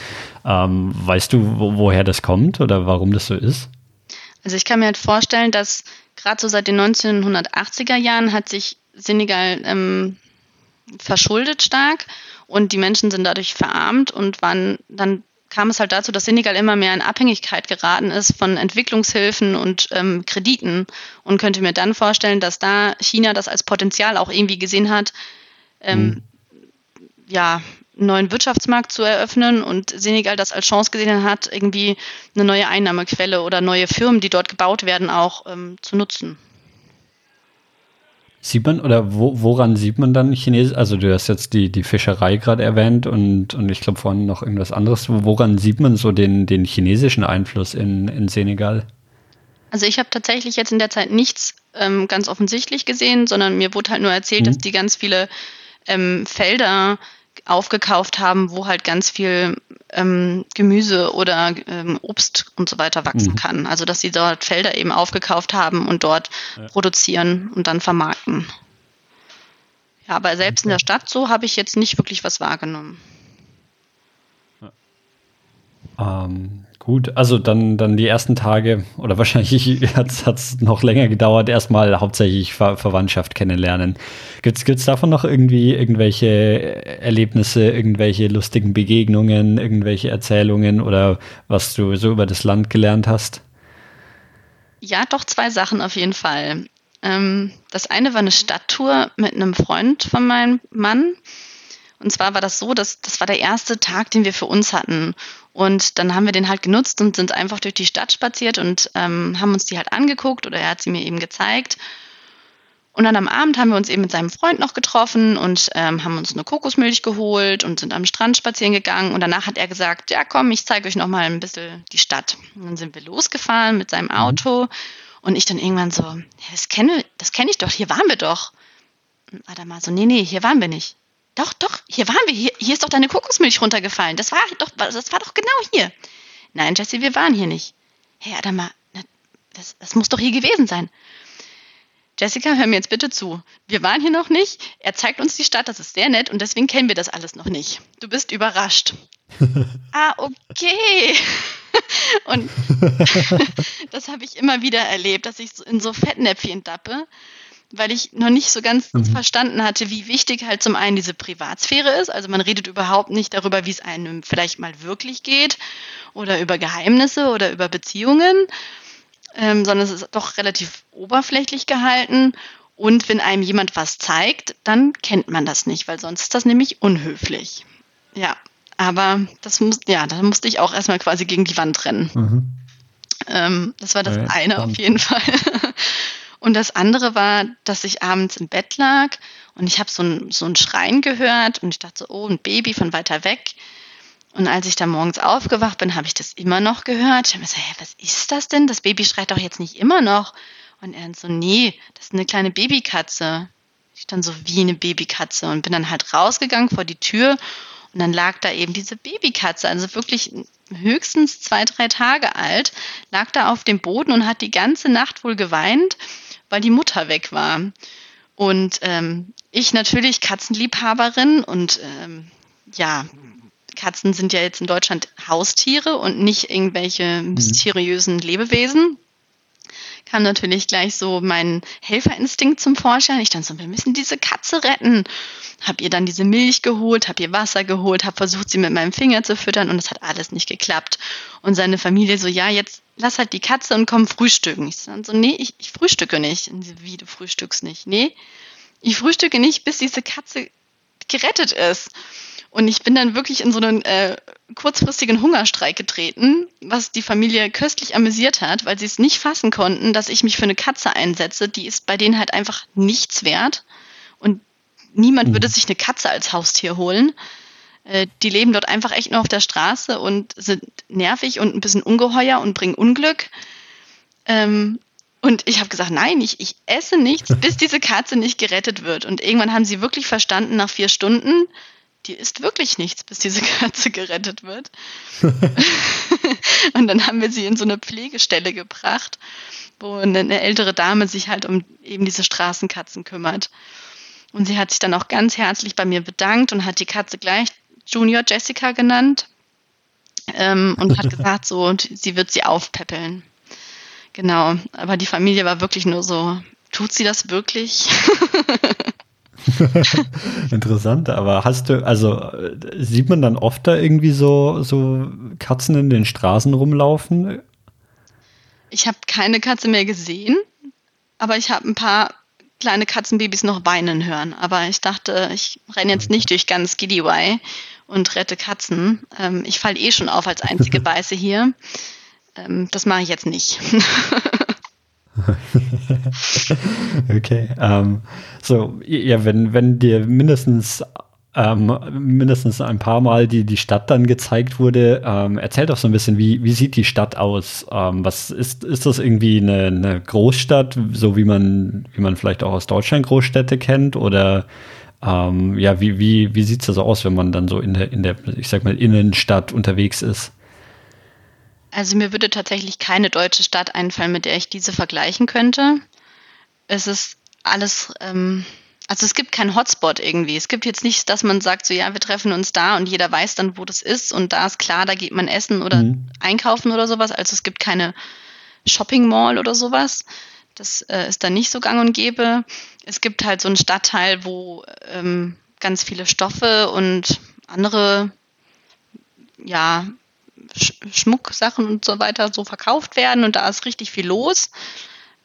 Ähm, weißt du, wo, woher das kommt oder warum das so ist? Also ich kann mir halt vorstellen, dass gerade so seit den 1980er Jahren hat sich Senegal ähm, verschuldet stark und die Menschen sind dadurch verarmt und waren dann kam es halt dazu, dass Senegal immer mehr in Abhängigkeit geraten ist von Entwicklungshilfen und ähm, Krediten und könnte mir dann vorstellen, dass da China das als Potenzial auch irgendwie gesehen hat, ähm, mhm. ja, einen neuen Wirtschaftsmarkt zu eröffnen und Senegal das als Chance gesehen hat, irgendwie eine neue Einnahmequelle oder neue Firmen, die dort gebaut werden, auch ähm, zu nutzen. Sieht man oder wo, woran sieht man dann Chinesisch? Also du hast jetzt die, die Fischerei gerade erwähnt und, und ich glaube vorhin noch irgendwas anderes. Woran sieht man so den, den chinesischen Einfluss in, in Senegal? Also ich habe tatsächlich jetzt in der Zeit nichts ähm, ganz offensichtlich gesehen, sondern mir wurde halt nur erzählt, mhm. dass die ganz viele ähm, Felder aufgekauft haben, wo halt ganz viel ähm, Gemüse oder ähm, Obst und so weiter wachsen mhm. kann. Also dass sie dort Felder eben aufgekauft haben und dort ja. produzieren und dann vermarkten. Ja, aber selbst in der Stadt so habe ich jetzt nicht wirklich was wahrgenommen. Ähm, gut, also dann, dann die ersten Tage oder [laughs] wahrscheinlich hat es noch länger gedauert, erstmal hauptsächlich Ver Verwandtschaft kennenlernen. Gibt es davon noch irgendwie irgendwelche Erlebnisse, irgendwelche lustigen Begegnungen, irgendwelche Erzählungen oder was du so über das Land gelernt hast? Ja, doch zwei Sachen auf jeden Fall. Ähm, das eine war eine Stadttour mit einem Freund von meinem Mann. Und zwar war das so, dass das war der erste Tag, den wir für uns hatten. Und dann haben wir den halt genutzt und sind einfach durch die Stadt spaziert und ähm, haben uns die halt angeguckt oder er hat sie mir eben gezeigt. Und dann am Abend haben wir uns eben mit seinem Freund noch getroffen und ähm, haben uns eine Kokosmilch geholt und sind am Strand spazieren gegangen. Und danach hat er gesagt, ja komm, ich zeige euch noch mal ein bisschen die Stadt. Und dann sind wir losgefahren mit seinem mhm. Auto und ich dann irgendwann so, ja, das kenne das kenn ich doch, hier waren wir doch. Und Adam mal so, nee, nee, hier waren wir nicht. Doch, doch, hier waren wir. Hier, hier ist doch deine Kokosmilch runtergefallen. Das war doch, das war doch genau hier. Nein, Jesse, wir waren hier nicht. Hey, Adama, das, das muss doch hier gewesen sein. Jessica, hör mir jetzt bitte zu. Wir waren hier noch nicht. Er zeigt uns die Stadt, das ist sehr nett und deswegen kennen wir das alles noch nicht. Du bist überrascht. [laughs] ah, okay. [laughs] und [laughs] das habe ich immer wieder erlebt, dass ich in so Fettnäpfchen dappe weil ich noch nicht so ganz mhm. verstanden hatte, wie wichtig halt zum einen diese Privatsphäre ist. Also man redet überhaupt nicht darüber, wie es einem vielleicht mal wirklich geht oder über Geheimnisse oder über Beziehungen, ähm, sondern es ist doch relativ oberflächlich gehalten. Und wenn einem jemand was zeigt, dann kennt man das nicht, weil sonst ist das nämlich unhöflich. Ja, aber das muss, ja, da musste ich auch erstmal quasi gegen die Wand rennen. Mhm. Ähm, das war das ja, eine auf jeden Fall. [laughs] Und das andere war, dass ich abends im Bett lag und ich habe so ein, so ein Schreien gehört und ich dachte so, oh, ein Baby von weiter weg. Und als ich dann morgens aufgewacht bin, habe ich das immer noch gehört. Ich habe mir gesagt, hä, was ist das denn? Das Baby schreit doch jetzt nicht immer noch. Und er so, nee, das ist eine kleine Babykatze. Ich dann so wie eine Babykatze und bin dann halt rausgegangen vor die Tür und dann lag da eben diese Babykatze, also wirklich höchstens zwei, drei Tage alt, lag da auf dem Boden und hat die ganze Nacht wohl geweint weil die Mutter weg war. Und ähm, ich natürlich Katzenliebhaberin und ähm, ja, Katzen sind ja jetzt in Deutschland Haustiere und nicht irgendwelche mhm. mysteriösen Lebewesen. Kam natürlich gleich so mein Helferinstinkt zum Vorschein. Ich dann so, wir müssen diese Katze retten. Hab ihr dann diese Milch geholt, hab ihr Wasser geholt, hab versucht, sie mit meinem Finger zu füttern und es hat alles nicht geklappt. Und seine Familie so, ja, jetzt lass halt die Katze und komm frühstücken. Ich so, nee, ich, ich frühstücke nicht. Und sie, wie, du frühstückst nicht? Nee, ich frühstücke nicht, bis diese Katze gerettet ist. Und ich bin dann wirklich in so einen äh, kurzfristigen Hungerstreik getreten, was die Familie köstlich amüsiert hat, weil sie es nicht fassen konnten, dass ich mich für eine Katze einsetze. Die ist bei denen halt einfach nichts wert. Und niemand mhm. würde sich eine Katze als Haustier holen. Äh, die leben dort einfach echt nur auf der Straße und sind nervig und ein bisschen ungeheuer und bringen Unglück. Ähm, und ich habe gesagt, nein, ich, ich esse nichts, bis [laughs] diese Katze nicht gerettet wird. Und irgendwann haben sie wirklich verstanden, nach vier Stunden, die isst wirklich nichts, bis diese [laughs] Katze gerettet wird. [laughs] und dann haben wir sie in so eine Pflegestelle gebracht, wo eine ältere Dame sich halt um eben diese Straßenkatzen kümmert. Und sie hat sich dann auch ganz herzlich bei mir bedankt und hat die Katze gleich Junior Jessica genannt ähm, und hat [laughs] gesagt, so, sie wird sie aufpäppeln. Genau, aber die Familie war wirklich nur so, tut sie das wirklich? [laughs] Interessant, aber hast du, also sieht man dann oft da irgendwie so, so Katzen in den Straßen rumlaufen? Ich habe keine Katze mehr gesehen, aber ich habe ein paar kleine Katzenbabys noch weinen hören. Aber ich dachte, ich renne jetzt nicht durch ganz Giddiwai und rette Katzen. Ähm, ich falle eh schon auf als einzige [laughs] Weiße hier. Ähm, das mache ich jetzt nicht. [laughs] [laughs] okay. Ähm, so, ja, wenn, wenn dir mindestens ähm, mindestens ein paar Mal die, die Stadt dann gezeigt wurde. Ähm, erzähl doch so ein bisschen, wie, wie sieht die Stadt aus? Ähm, was ist, ist das irgendwie eine, eine, Großstadt, so wie man, wie man vielleicht auch aus Deutschland Großstädte kennt? Oder ähm, ja, wie, wie, wie sieht es so aus, wenn man dann so in der, in der, ich sag mal, Innenstadt unterwegs ist? Also mir würde tatsächlich keine deutsche Stadt einfallen, mit der ich diese vergleichen könnte. Es ist alles, ähm, also es gibt keinen Hotspot irgendwie. Es gibt jetzt nicht, dass man sagt, so ja, wir treffen uns da und jeder weiß dann, wo das ist und da ist klar, da geht man essen oder mhm. einkaufen oder sowas. Also es gibt keine Shopping Mall oder sowas. Das äh, ist dann nicht so gang und gäbe. Es gibt halt so einen Stadtteil, wo ähm, ganz viele Stoffe und andere ja, Sch Schmucksachen und so weiter so verkauft werden und da ist richtig viel los.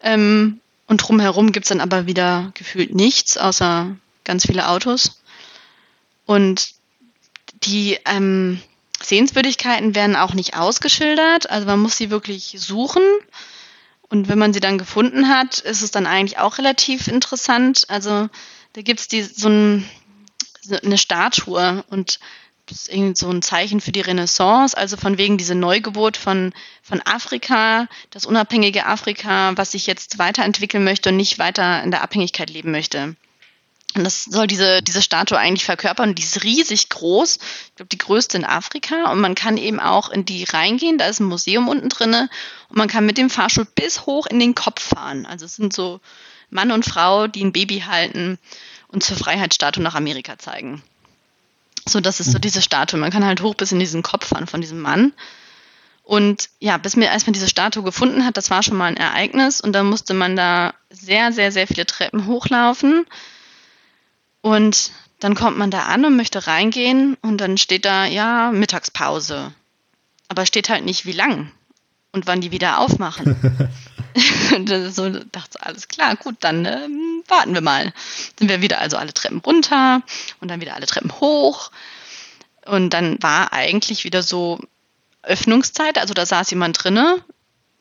Ähm, und drumherum gibt es dann aber wieder gefühlt nichts, außer ganz viele Autos. Und die ähm, Sehenswürdigkeiten werden auch nicht ausgeschildert, also man muss sie wirklich suchen. Und wenn man sie dann gefunden hat, ist es dann eigentlich auch relativ interessant. Also da gibt es so, ein, so eine Statue und ist irgendwie so ein Zeichen für die Renaissance, also von wegen diese Neugeburt von, von Afrika, das unabhängige Afrika, was sich jetzt weiterentwickeln möchte und nicht weiter in der Abhängigkeit leben möchte. Und das soll diese, diese Statue eigentlich verkörpern. Die ist riesig groß. Ich glaube, die größte in Afrika. Und man kann eben auch in die reingehen. Da ist ein Museum unten drinne. Und man kann mit dem Fahrstuhl bis hoch in den Kopf fahren. Also es sind so Mann und Frau, die ein Baby halten und zur Freiheitsstatue nach Amerika zeigen. So, das ist so mhm. diese Statue. Man kann halt hoch bis in diesen Kopf fahren von diesem Mann. Und ja, bis mir, als man diese Statue gefunden hat, das war schon mal ein Ereignis. Und dann musste man da sehr, sehr, sehr viele Treppen hochlaufen. Und dann kommt man da an und möchte reingehen. Und dann steht da, ja, Mittagspause. Aber steht halt nicht, wie lang und wann die wieder aufmachen. [laughs] [laughs] so dachte alles klar, gut, dann ähm, warten wir mal. Sind wir wieder also alle Treppen runter und dann wieder alle Treppen hoch. Und dann war eigentlich wieder so Öffnungszeit, also da saß jemand drinne,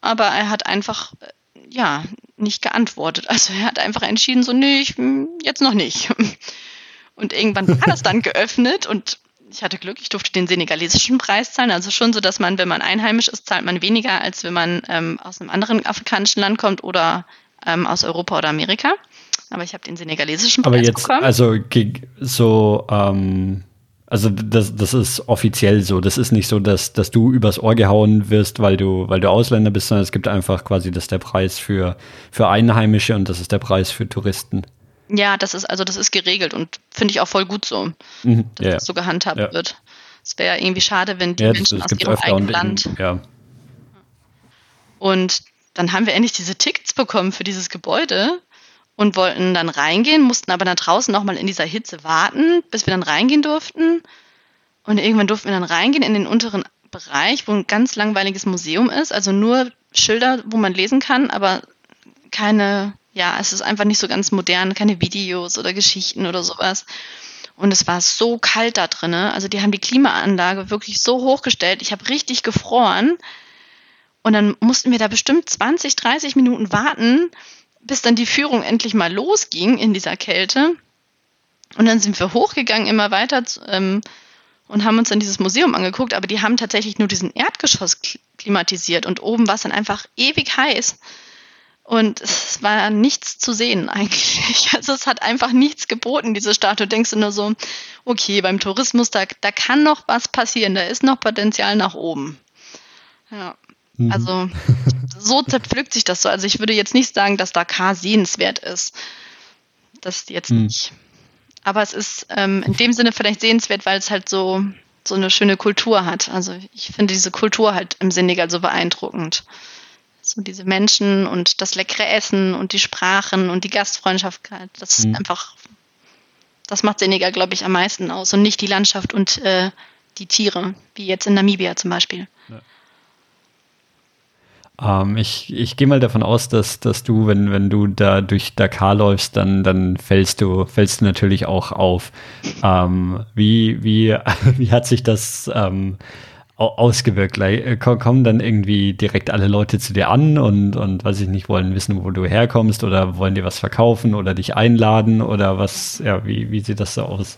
aber er hat einfach äh, ja nicht geantwortet. Also er hat einfach entschieden, so nee, ich, hm, jetzt noch nicht. [laughs] Und irgendwann war das dann geöffnet und ich hatte Glück, ich durfte den senegalesischen Preis zahlen. Also schon so, dass man, wenn man einheimisch ist, zahlt man weniger, als wenn man ähm, aus einem anderen afrikanischen Land kommt oder ähm, aus Europa oder Amerika. Aber ich habe den senegalesischen Preis Aber jetzt, bekommen. also so, ähm, also das, das ist offiziell so. Das ist nicht so, dass, dass du übers Ohr gehauen wirst, weil du, weil du Ausländer bist, sondern es gibt einfach quasi, das ist der Preis für, für Einheimische und das ist der Preis für Touristen. Ja, das ist also das ist geregelt und finde ich auch voll gut so, mhm, dass ja, das so gehandhabt ja. wird. Es wäre irgendwie schade, wenn die ja, Menschen aus ihrem eigenen Land. ja. Und dann haben wir endlich diese Tickets bekommen für dieses Gebäude und wollten dann reingehen, mussten aber da draußen nochmal in dieser Hitze warten, bis wir dann reingehen durften. Und irgendwann durften wir dann reingehen in den unteren Bereich, wo ein ganz langweiliges Museum ist, also nur Schilder, wo man lesen kann, aber keine, ja, es ist einfach nicht so ganz modern, keine Videos oder Geschichten oder sowas. Und es war so kalt da drinnen. Also die haben die Klimaanlage wirklich so hochgestellt. Ich habe richtig gefroren. Und dann mussten wir da bestimmt 20, 30 Minuten warten, bis dann die Führung endlich mal losging in dieser Kälte. Und dann sind wir hochgegangen, immer weiter ähm, und haben uns dann dieses Museum angeguckt. Aber die haben tatsächlich nur diesen Erdgeschoss klimatisiert und oben war es dann einfach ewig heiß. Und es war nichts zu sehen [laughs] eigentlich. Also es hat einfach nichts geboten, diese Statue. Denkst du nur so, okay, beim Tourismus, da, da kann noch was passieren, da ist noch Potenzial nach oben. Ja. Mhm. Also [laughs] so zerpflückt sich das so. Also ich würde jetzt nicht sagen, dass Dakar sehenswert ist. Das jetzt mhm. nicht. Aber es ist ähm, in dem Sinne vielleicht sehenswert, weil es halt so, so eine schöne Kultur hat. Also ich finde diese Kultur halt im Senegal so beeindruckend. So diese Menschen und das leckere Essen und die Sprachen und die Gastfreundschaft, das ist mhm. einfach, das macht Senegal, glaube ich, am meisten aus und nicht die Landschaft und äh, die Tiere, wie jetzt in Namibia zum Beispiel. Ja. Ähm, ich ich gehe mal davon aus, dass, dass du, wenn, wenn du da durch Dakar läufst, dann, dann fällst du, fällst du natürlich auch auf. Ähm, wie, wie, [laughs] wie hat sich das ähm, ausgewirkt. Äh, kommen dann irgendwie direkt alle Leute zu dir an und, und weiß ich nicht, wollen wissen, wo du herkommst oder wollen dir was verkaufen oder dich einladen oder was, ja, wie, wie sieht das so aus?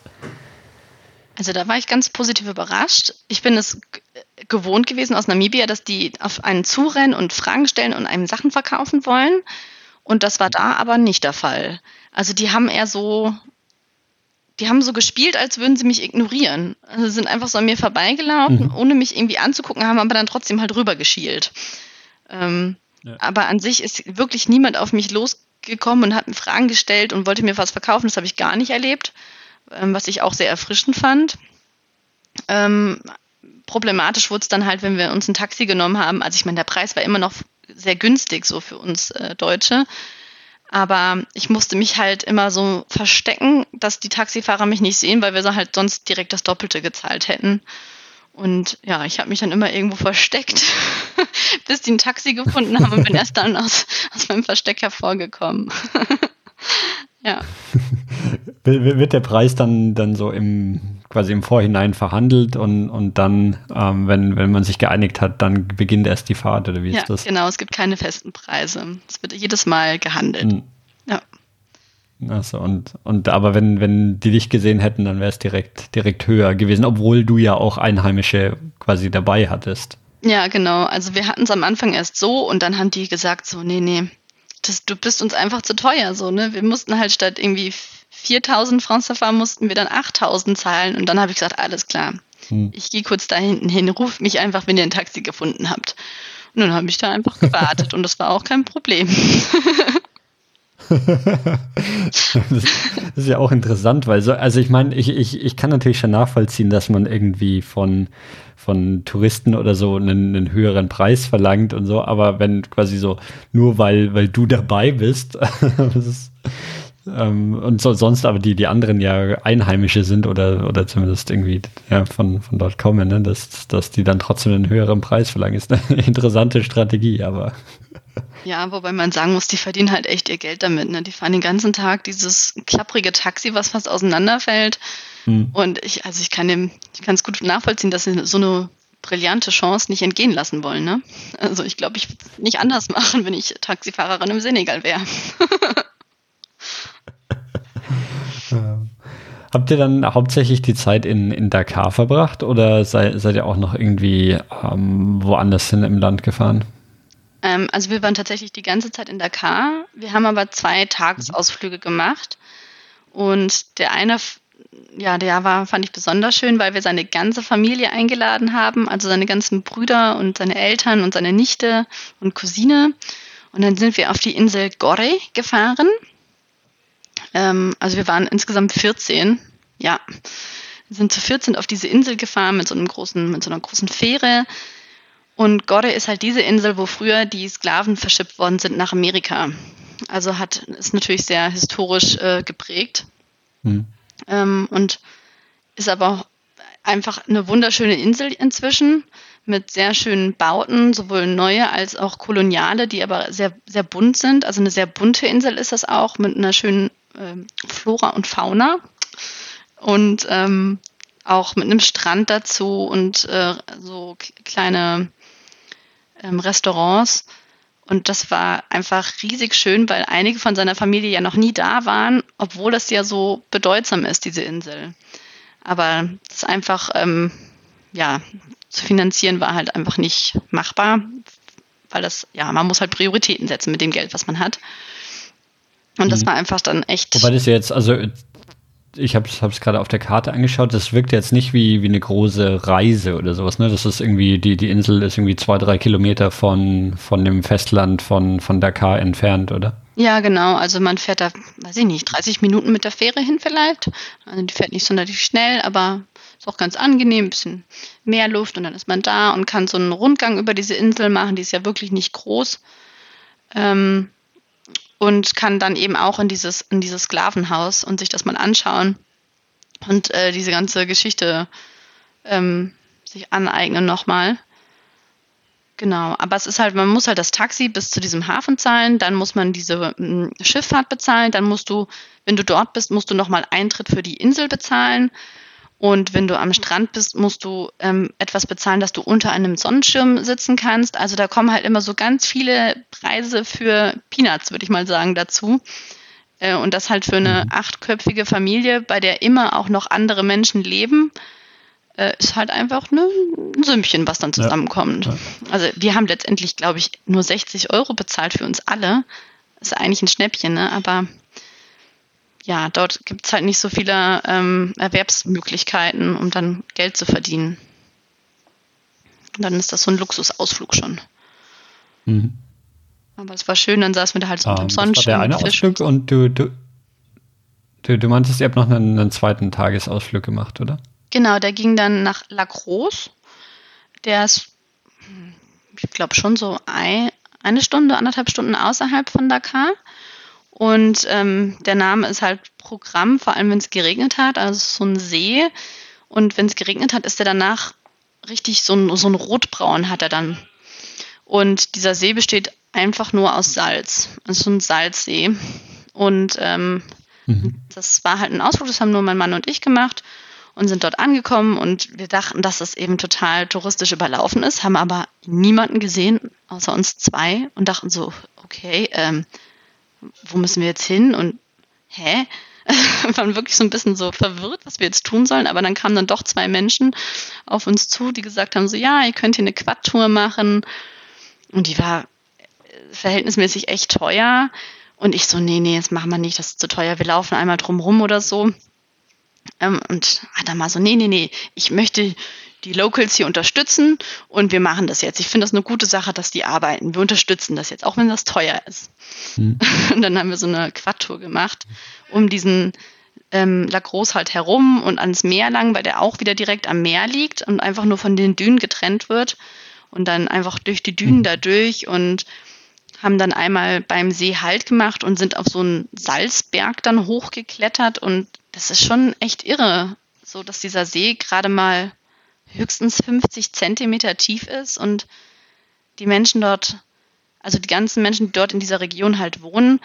Also da war ich ganz positiv überrascht. Ich bin es gewohnt gewesen aus Namibia, dass die auf einen zurennen und Fragen stellen und einem Sachen verkaufen wollen. Und das war da aber nicht der Fall. Also die haben eher so die haben so gespielt, als würden sie mich ignorieren. Also sind einfach so an mir vorbeigelaufen, mhm. ohne mich irgendwie anzugucken, haben aber dann trotzdem halt rübergeschielt. Ähm, ja. Aber an sich ist wirklich niemand auf mich losgekommen und hat mir Fragen gestellt und wollte mir was verkaufen. Das habe ich gar nicht erlebt, ähm, was ich auch sehr erfrischend fand. Ähm, problematisch wurde es dann halt, wenn wir uns ein Taxi genommen haben. Also ich meine, der Preis war immer noch sehr günstig so für uns äh, Deutsche. Aber ich musste mich halt immer so verstecken, dass die Taxifahrer mich nicht sehen, weil wir halt sonst direkt das Doppelte gezahlt hätten. Und ja, ich habe mich dann immer irgendwo versteckt, [laughs] bis die ein Taxi gefunden haben und bin erst dann aus, aus meinem Versteck hervorgekommen. [laughs] ja. Wird der Preis dann, dann so im quasi im Vorhinein verhandelt und, und dann, ähm, wenn, wenn man sich geeinigt hat, dann beginnt erst die Fahrt oder wie ja, ist das? Genau, es gibt keine festen Preise. Es wird jedes Mal gehandelt. Hm. Ja. Achso, und, und aber wenn, wenn die dich gesehen hätten, dann wäre es direkt, direkt höher gewesen, obwohl du ja auch Einheimische quasi dabei hattest. Ja, genau. Also wir hatten es am Anfang erst so und dann haben die gesagt, so, nee, nee, das, du bist uns einfach zu teuer, so, ne? Wir mussten halt statt irgendwie 4000 Francs CFA mussten wir dann 8000 zahlen und dann habe ich gesagt, alles klar. Hm. Ich gehe kurz da hinten hin, ruft mich einfach, wenn ihr ein Taxi gefunden habt. Und dann habe ich da einfach gewartet und das war auch kein Problem. [laughs] das ist ja auch interessant, weil so, also ich meine, ich, ich, ich kann natürlich schon nachvollziehen, dass man irgendwie von, von Touristen oder so einen, einen höheren Preis verlangt und so, aber wenn quasi so, nur weil, weil du dabei bist, [laughs] das ist, ähm, und so, sonst aber die, die anderen ja Einheimische sind oder, oder zumindest irgendwie ja, von, von dort kommen, ne? dass, dass die dann trotzdem einen höheren Preis verlangen, ist eine [laughs] interessante Strategie, aber. Ja, wobei man sagen muss, die verdienen halt echt ihr Geld damit. Ne? Die fahren den ganzen Tag dieses klapprige Taxi, was fast auseinanderfällt. Hm. Und ich, also ich kann dem, ich kann es gut nachvollziehen, dass sie so eine brillante Chance nicht entgehen lassen wollen. Ne? Also ich glaube, ich würde es nicht anders [laughs] machen, wenn ich Taxifahrerin im Senegal wäre. [laughs] Ähm, habt ihr dann hauptsächlich die Zeit in, in Dakar verbracht oder sei, seid ihr auch noch irgendwie ähm, woanders hin im Land gefahren? Ähm, also wir waren tatsächlich die ganze Zeit in Dakar. Wir haben aber zwei Tagesausflüge gemacht. Und der eine, ja, der war, fand ich besonders schön, weil wir seine ganze Familie eingeladen haben, also seine ganzen Brüder und seine Eltern und seine Nichte und Cousine. Und dann sind wir auf die Insel Gore gefahren. Ähm, also wir waren insgesamt 14, ja. Wir sind zu 14 auf diese Insel gefahren mit so einem großen, mit so einer großen Fähre. Und Gorda ist halt diese Insel, wo früher die Sklaven verschippt worden sind nach Amerika. Also hat, ist natürlich sehr historisch äh, geprägt. Hm. Ähm, und ist aber auch einfach eine wunderschöne Insel inzwischen mit sehr schönen Bauten, sowohl neue als auch koloniale, die aber sehr, sehr bunt sind. Also eine sehr bunte Insel ist das auch mit einer schönen ähm, Flora und Fauna und ähm, auch mit einem Strand dazu und äh, so kleine ähm, Restaurants. Und das war einfach riesig schön, weil einige von seiner Familie ja noch nie da waren, obwohl das ja so bedeutsam ist, diese Insel. Aber das einfach, ähm, ja, zu finanzieren war halt einfach nicht machbar, weil das, ja, man muss halt Prioritäten setzen mit dem Geld, was man hat. Und das mhm. war einfach dann echt. Wobei das jetzt, also ich habe es gerade auf der Karte angeschaut, das wirkt jetzt nicht wie, wie eine große Reise oder sowas, ne? Das ist irgendwie, die, die Insel ist irgendwie zwei, drei Kilometer von, von dem Festland von, von Dakar entfernt, oder? Ja, genau. Also man fährt da, weiß ich nicht, 30 Minuten mit der Fähre hin vielleicht. Also die fährt nicht sonderlich schnell, aber ist auch ganz angenehm, ein bisschen mehr Luft und dann ist man da und kann so einen Rundgang über diese Insel machen, die ist ja wirklich nicht groß. Ähm, und kann dann eben auch in dieses, in dieses Sklavenhaus und sich das mal anschauen und äh, diese ganze Geschichte ähm, sich aneignen nochmal. Genau, aber es ist halt, man muss halt das Taxi bis zu diesem Hafen zahlen, dann muss man diese m, Schifffahrt bezahlen, dann musst du, wenn du dort bist, musst du nochmal Eintritt für die Insel bezahlen und wenn du am Strand bist, musst du ähm, etwas bezahlen, dass du unter einem Sonnenschirm sitzen kannst. Also da kommen halt immer so ganz viele Preise für Peanuts, würde ich mal sagen, dazu. Äh, und das halt für eine mhm. achtköpfige Familie, bei der immer auch noch andere Menschen leben, äh, ist halt einfach ne, ein Sümmchen, was dann zusammenkommt. Ja, ja. Also wir haben letztendlich, glaube ich, nur 60 Euro bezahlt für uns alle. Ist eigentlich ein Schnäppchen, ne? aber ja, dort gibt es halt nicht so viele ähm, Erwerbsmöglichkeiten, um dann Geld zu verdienen. Und dann ist das so ein Luxusausflug schon. Mhm. Aber es war schön, dann saßen wir da halt so um, unter dem Sonnenschein. Das war der eine Ausflug und du, du, du, du meintest, ihr habt noch einen, einen, zweiten Tagesausflug gemacht, oder? Genau, der ging dann nach La Grosse. Der ist, ich glaube, schon so ein, eine Stunde, anderthalb Stunden außerhalb von Dakar. Und ähm, der Name ist halt Programm, vor allem wenn es geregnet hat, also so ein See. Und wenn es geregnet hat, ist er danach richtig so ein, so ein Rotbraun hat er dann. Und dieser See besteht einfach nur aus Salz. Also so ein Salzsee. Und ähm, mhm. das war halt ein Ausflug, das haben nur mein Mann und ich gemacht und sind dort angekommen und wir dachten, dass es eben total touristisch überlaufen ist, haben aber niemanden gesehen, außer uns zwei und dachten so, okay, ähm, wo müssen wir jetzt hin? Und hä? [laughs] wir waren wirklich so ein bisschen so verwirrt, was wir jetzt tun sollen. Aber dann kamen dann doch zwei Menschen auf uns zu, die gesagt haben, so ja, ihr könnt hier eine Quad-Tour machen. Und die war verhältnismäßig echt teuer. Und ich so, nee, nee, das machen wir nicht, das ist zu teuer. Wir laufen einmal drum rum oder so. Ähm, und Adam mal so, nee, nee, nee, ich möchte die Locals hier unterstützen und wir machen das jetzt. Ich finde das eine gute Sache, dass die arbeiten. Wir unterstützen das jetzt, auch wenn das teuer ist. Mhm. [laughs] Und dann haben wir so eine Quadtour gemacht, um diesen ähm, Lacrosse halt herum und ans Meer lang, weil der auch wieder direkt am Meer liegt und einfach nur von den Dünen getrennt wird. Und dann einfach durch die Dünen mhm. da durch und haben dann einmal beim See Halt gemacht und sind auf so einen Salzberg dann hochgeklettert und das ist schon echt irre, so dass dieser See gerade mal höchstens 50 Zentimeter tief ist und die Menschen dort, also die ganzen Menschen, die dort in dieser Region halt wohnen,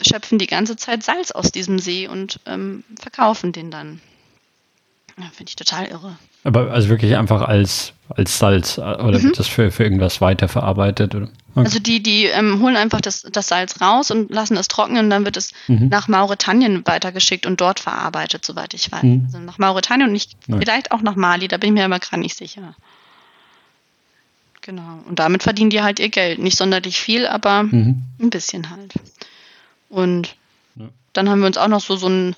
schöpfen die ganze Zeit Salz aus diesem See und ähm, verkaufen den dann. Ja, Finde ich total irre. Aber also wirklich einfach als, als Salz äh, oder mhm. wird das für, für irgendwas weiterverarbeitet? Oder? Okay. Also die, die ähm, holen einfach das, das Salz raus und lassen es trocknen und dann wird es mhm. nach Mauretanien weitergeschickt und dort verarbeitet, soweit ich weiß. Mhm. Also nach Mauretanien und nicht, vielleicht auch nach Mali, da bin ich mir aber gerade nicht sicher. Genau. Und damit verdienen die halt ihr Geld. Nicht sonderlich viel, aber mhm. ein bisschen halt. Und dann haben wir uns auch noch so, so ein,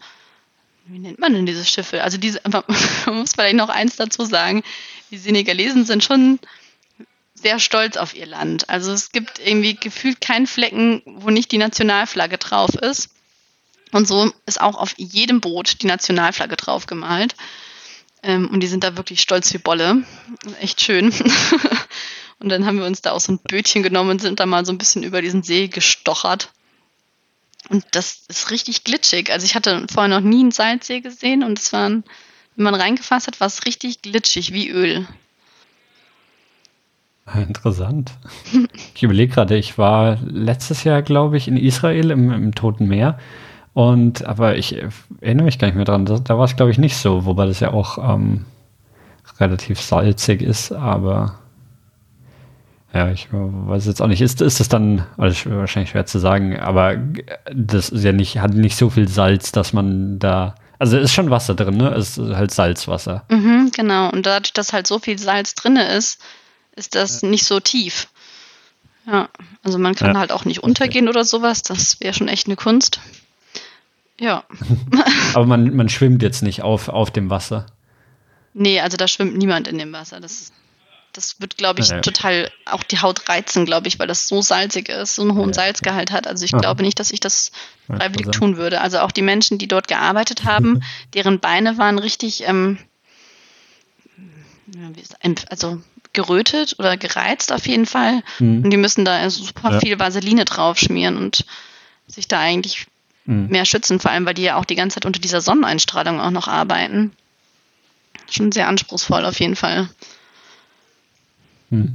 wie nennt man denn diese Schiffe? Also diese, [laughs] man muss vielleicht noch eins dazu sagen, die Senegalesen sind schon sehr stolz auf ihr Land. Also es gibt irgendwie gefühlt keinen Flecken, wo nicht die Nationalflagge drauf ist. Und so ist auch auf jedem Boot die Nationalflagge drauf gemalt. Ähm, und die sind da wirklich stolz wie Bolle. Echt schön. [laughs] Und dann haben wir uns da auch so ein Bötchen genommen und sind da mal so ein bisschen über diesen See gestochert. Und das ist richtig glitschig. Also ich hatte vorher noch nie einen Salzsee gesehen und es waren, wenn man reingefasst hat, war es richtig glitschig, wie Öl. Interessant. Ich überlege gerade, ich war letztes Jahr, glaube ich, in Israel im, im Toten Meer. Und aber ich erinnere mich gar nicht mehr dran. Da, da war es, glaube ich, nicht so, wobei das ja auch ähm, relativ salzig ist, aber ja, ich weiß jetzt auch nicht. Ist, ist das dann, also wahrscheinlich schwer zu sagen, aber das ist ja nicht, hat nicht so viel Salz, dass man da. Also ist schon Wasser drin, ne? Es ist halt Salzwasser. Mhm, genau. Und dadurch, dass halt so viel Salz drin ist, ist das ja. nicht so tief. Ja, also man kann ja. halt auch nicht untergehen okay. oder sowas. Das wäre schon echt eine Kunst. Ja. [laughs] aber man, man schwimmt jetzt nicht auf, auf dem Wasser. Nee, also da schwimmt niemand in dem Wasser. Das, das wird, glaube ich, ja. total auch die Haut reizen, glaube ich, weil das so salzig ist, so einen hohen ja. Salzgehalt hat. Also ich glaube nicht, dass ich das freiwillig tun würde. Also auch die Menschen, die dort gearbeitet haben, [laughs] deren Beine waren richtig, ähm, also gerötet oder gereizt auf jeden Fall. Mhm. Und die müssen da super viel Vaseline drauf schmieren und sich da eigentlich mhm. mehr schützen, vor allem weil die ja auch die ganze Zeit unter dieser Sonneneinstrahlung auch noch arbeiten schon sehr anspruchsvoll auf jeden Fall. Hm.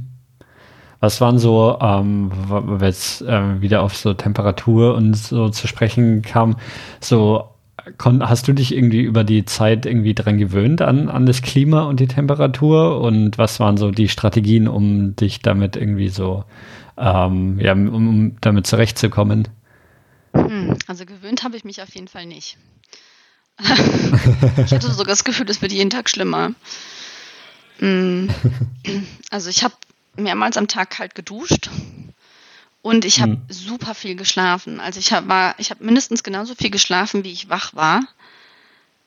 Was waren so, ähm, wenn wir jetzt äh, wieder auf so Temperatur und so zu sprechen kam, so hast du dich irgendwie über die Zeit irgendwie dran gewöhnt an, an das Klima und die Temperatur? Und was waren so die Strategien, um dich damit irgendwie so, ähm, ja, um, um damit zurechtzukommen? Hm, also gewöhnt habe ich mich auf jeden Fall nicht. [laughs] ich hatte sogar das Gefühl, es wird jeden Tag schlimmer. Mm. Also ich habe mehrmals am Tag kalt geduscht und ich habe mhm. super viel geschlafen. Also ich habe ich habe mindestens genauso viel geschlafen, wie ich wach war,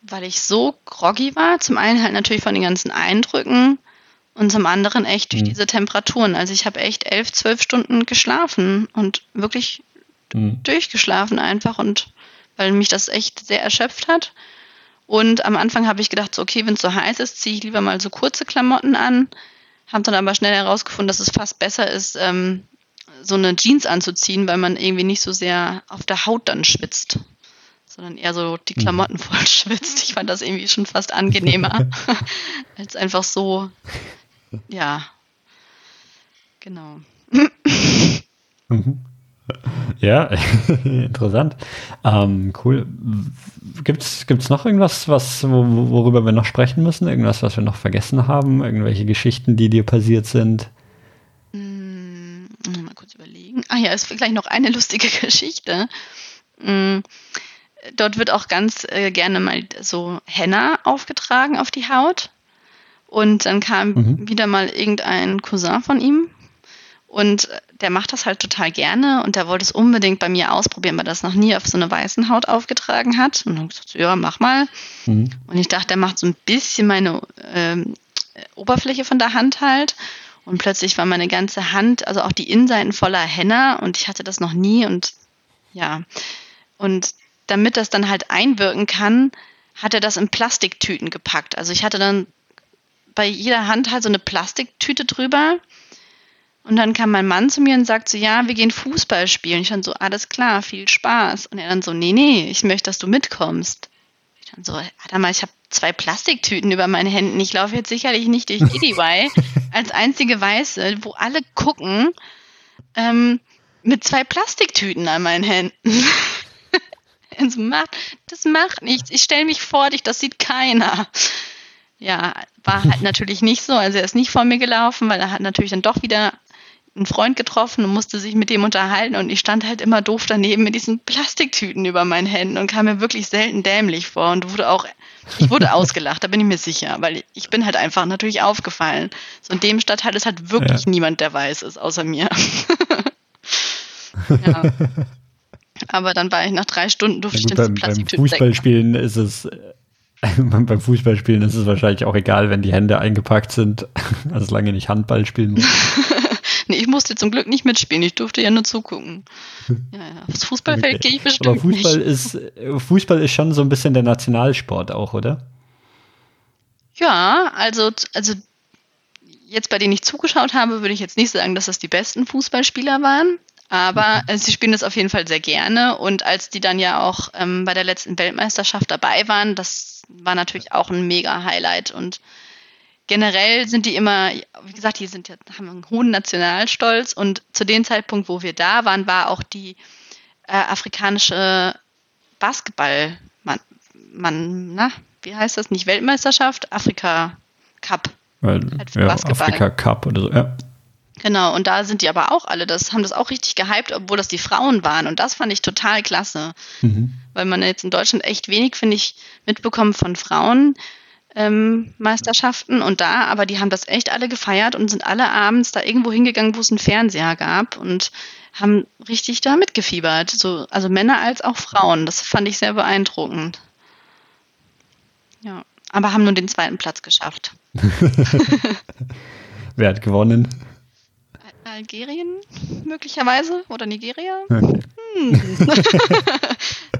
weil ich so groggy war. Zum einen halt natürlich von den ganzen Eindrücken und zum anderen echt durch mhm. diese Temperaturen. Also ich habe echt elf, zwölf Stunden geschlafen und wirklich mhm. durchgeschlafen einfach und weil mich das echt sehr erschöpft hat. Und am Anfang habe ich gedacht, so, okay, wenn es so heiß ist, ziehe ich lieber mal so kurze Klamotten an. Habe dann aber schnell herausgefunden, dass es fast besser ist, ähm, so eine Jeans anzuziehen, weil man irgendwie nicht so sehr auf der Haut dann schwitzt, sondern eher so die mhm. Klamotten [laughs] voll schwitzt. Ich fand das irgendwie schon fast angenehmer, [laughs] als einfach so, ja, genau. Mhm. [laughs] Ja, [laughs] interessant. Ähm, cool. Gibt es noch irgendwas, was, worüber wir noch sprechen müssen? Irgendwas, was wir noch vergessen haben? Irgendwelche Geschichten, die dir passiert sind? Hm, mal kurz überlegen. Ah ja, ist vielleicht noch eine [laughs] lustige Geschichte. Hm, dort wird auch ganz äh, gerne mal so Henna aufgetragen auf die Haut. Und dann kam mhm. wieder mal irgendein Cousin von ihm und der macht das halt total gerne und der wollte es unbedingt bei mir ausprobieren, weil er das noch nie auf so eine weißen Haut aufgetragen hat. Und dann gesagt, ja, mach mal. Mhm. Und ich dachte, der macht so ein bisschen meine ähm, Oberfläche von der Hand halt. Und plötzlich war meine ganze Hand, also auch die Innenseiten voller Henna und ich hatte das noch nie und ja. Und damit das dann halt einwirken kann, hat er das in Plastiktüten gepackt. Also ich hatte dann bei jeder Hand halt so eine Plastiktüte drüber und dann kam mein Mann zu mir und sagt so, ja, wir gehen Fußball spielen. Ich dann so, alles klar, viel Spaß. Und er dann so, nee, nee, ich möchte, dass du mitkommst. Ich dann so, warte mal, ich habe zwei Plastiktüten über meine Händen. Ich laufe jetzt sicherlich nicht durch Kidiwai [laughs] als einzige Weiße, wo alle gucken, ähm, mit zwei Plastiktüten an meinen Händen. [laughs] das, macht, das macht nichts. Ich stelle mich vor dich, das sieht keiner. Ja, war halt natürlich nicht so. Also er ist nicht vor mir gelaufen, weil er hat natürlich dann doch wieder einen Freund getroffen und musste sich mit dem unterhalten und ich stand halt immer doof daneben mit diesen Plastiktüten über meinen Händen und kam mir wirklich selten dämlich vor und wurde auch, ich wurde [laughs] ausgelacht, da bin ich mir sicher, weil ich bin halt einfach natürlich aufgefallen. So in dem Stadtteil ist halt wirklich ja. niemand, der weiß ist, außer mir. [laughs] ja. Aber dann war ich nach drei Stunden durfte ja, gut, ich den Plastiktüten Beim Fußballspielen ist es [laughs] beim Fußballspielen ist es wahrscheinlich auch egal, wenn die Hände eingepackt sind, also solange nicht Handball spielen muss. Nee, ich musste zum Glück nicht mitspielen, ich durfte ja nur zugucken. [laughs] Ja, ja. Aufs Fußballfeld okay. gehe ich bestimmt Aber Fußball nicht. Ist, Fußball ist schon so ein bisschen der Nationalsport auch, oder? Ja, also, also jetzt bei denen ich zugeschaut habe, würde ich jetzt nicht sagen, dass das die besten Fußballspieler waren. Aber äh, sie spielen das auf jeden Fall sehr gerne. Und als die dann ja auch ähm, bei der letzten Weltmeisterschaft dabei waren, das war natürlich auch ein mega Highlight. Und generell sind die immer, wie gesagt, die sind haben einen hohen Nationalstolz. Und zu dem Zeitpunkt, wo wir da waren, war auch die äh, afrikanische Basketball, man, man, na, wie heißt das? Nicht Weltmeisterschaft, Afrika Cup. Weil, halt ja, Afrika Cup oder so, ja. Genau, und da sind die aber auch alle, das haben das auch richtig gehypt, obwohl das die Frauen waren. Und das fand ich total klasse. Mhm. Weil man jetzt in Deutschland echt wenig, finde ich, mitbekommen von Frauen. Ähm, Meisterschaften und da, aber die haben das echt alle gefeiert und sind alle abends da irgendwo hingegangen, wo es einen Fernseher gab und haben richtig da mitgefiebert. So, also Männer als auch Frauen. Das fand ich sehr beeindruckend. Ja, aber haben nur den zweiten Platz geschafft. [laughs] Wer hat gewonnen? Algerien möglicherweise oder Nigeria. Okay. Hm. [laughs]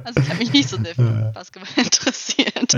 also ich habe mich nicht so sehr für Basketball [laughs] interessiert.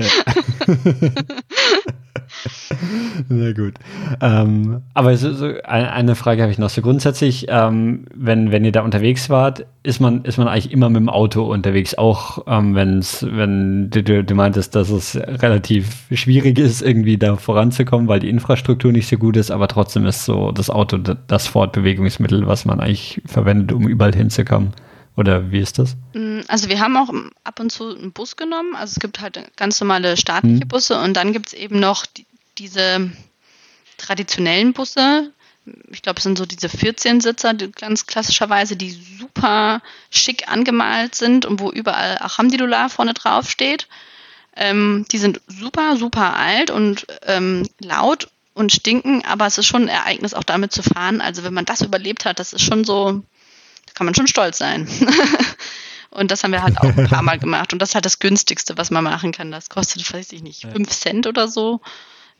[laughs] Sehr gut. Ähm, aber so, so eine Frage habe ich noch. So grundsätzlich, ähm, wenn, wenn ihr da unterwegs wart, ist man, ist man eigentlich immer mit dem Auto unterwegs, auch ähm, wenn's, wenn du, du meintest, dass es relativ schwierig ist, irgendwie da voranzukommen, weil die Infrastruktur nicht so gut ist, aber trotzdem ist so das Auto das Fortbewegungsmittel, was man eigentlich verwendet, um überall hinzukommen. Oder wie ist das? Mm, also wir haben auch ab und zu einen Bus genommen. Also es gibt halt ganz normale staatliche hm. Busse und dann gibt es eben noch die, diese traditionellen Busse. Ich glaube, es sind so diese 14-Sitzer, die ganz klassischerweise, die super schick angemalt sind und wo überall Alhamdulillah vorne drauf steht. Ähm, die sind super, super alt und ähm, laut und stinken, aber es ist schon ein Ereignis, auch damit zu fahren. Also wenn man das überlebt hat, das ist schon so, kann man schon stolz sein. [laughs] und das haben wir halt auch ein paar Mal gemacht. Und das ist halt das günstigste, was man machen kann. Das kostet, weiß ich nicht, fünf Cent oder so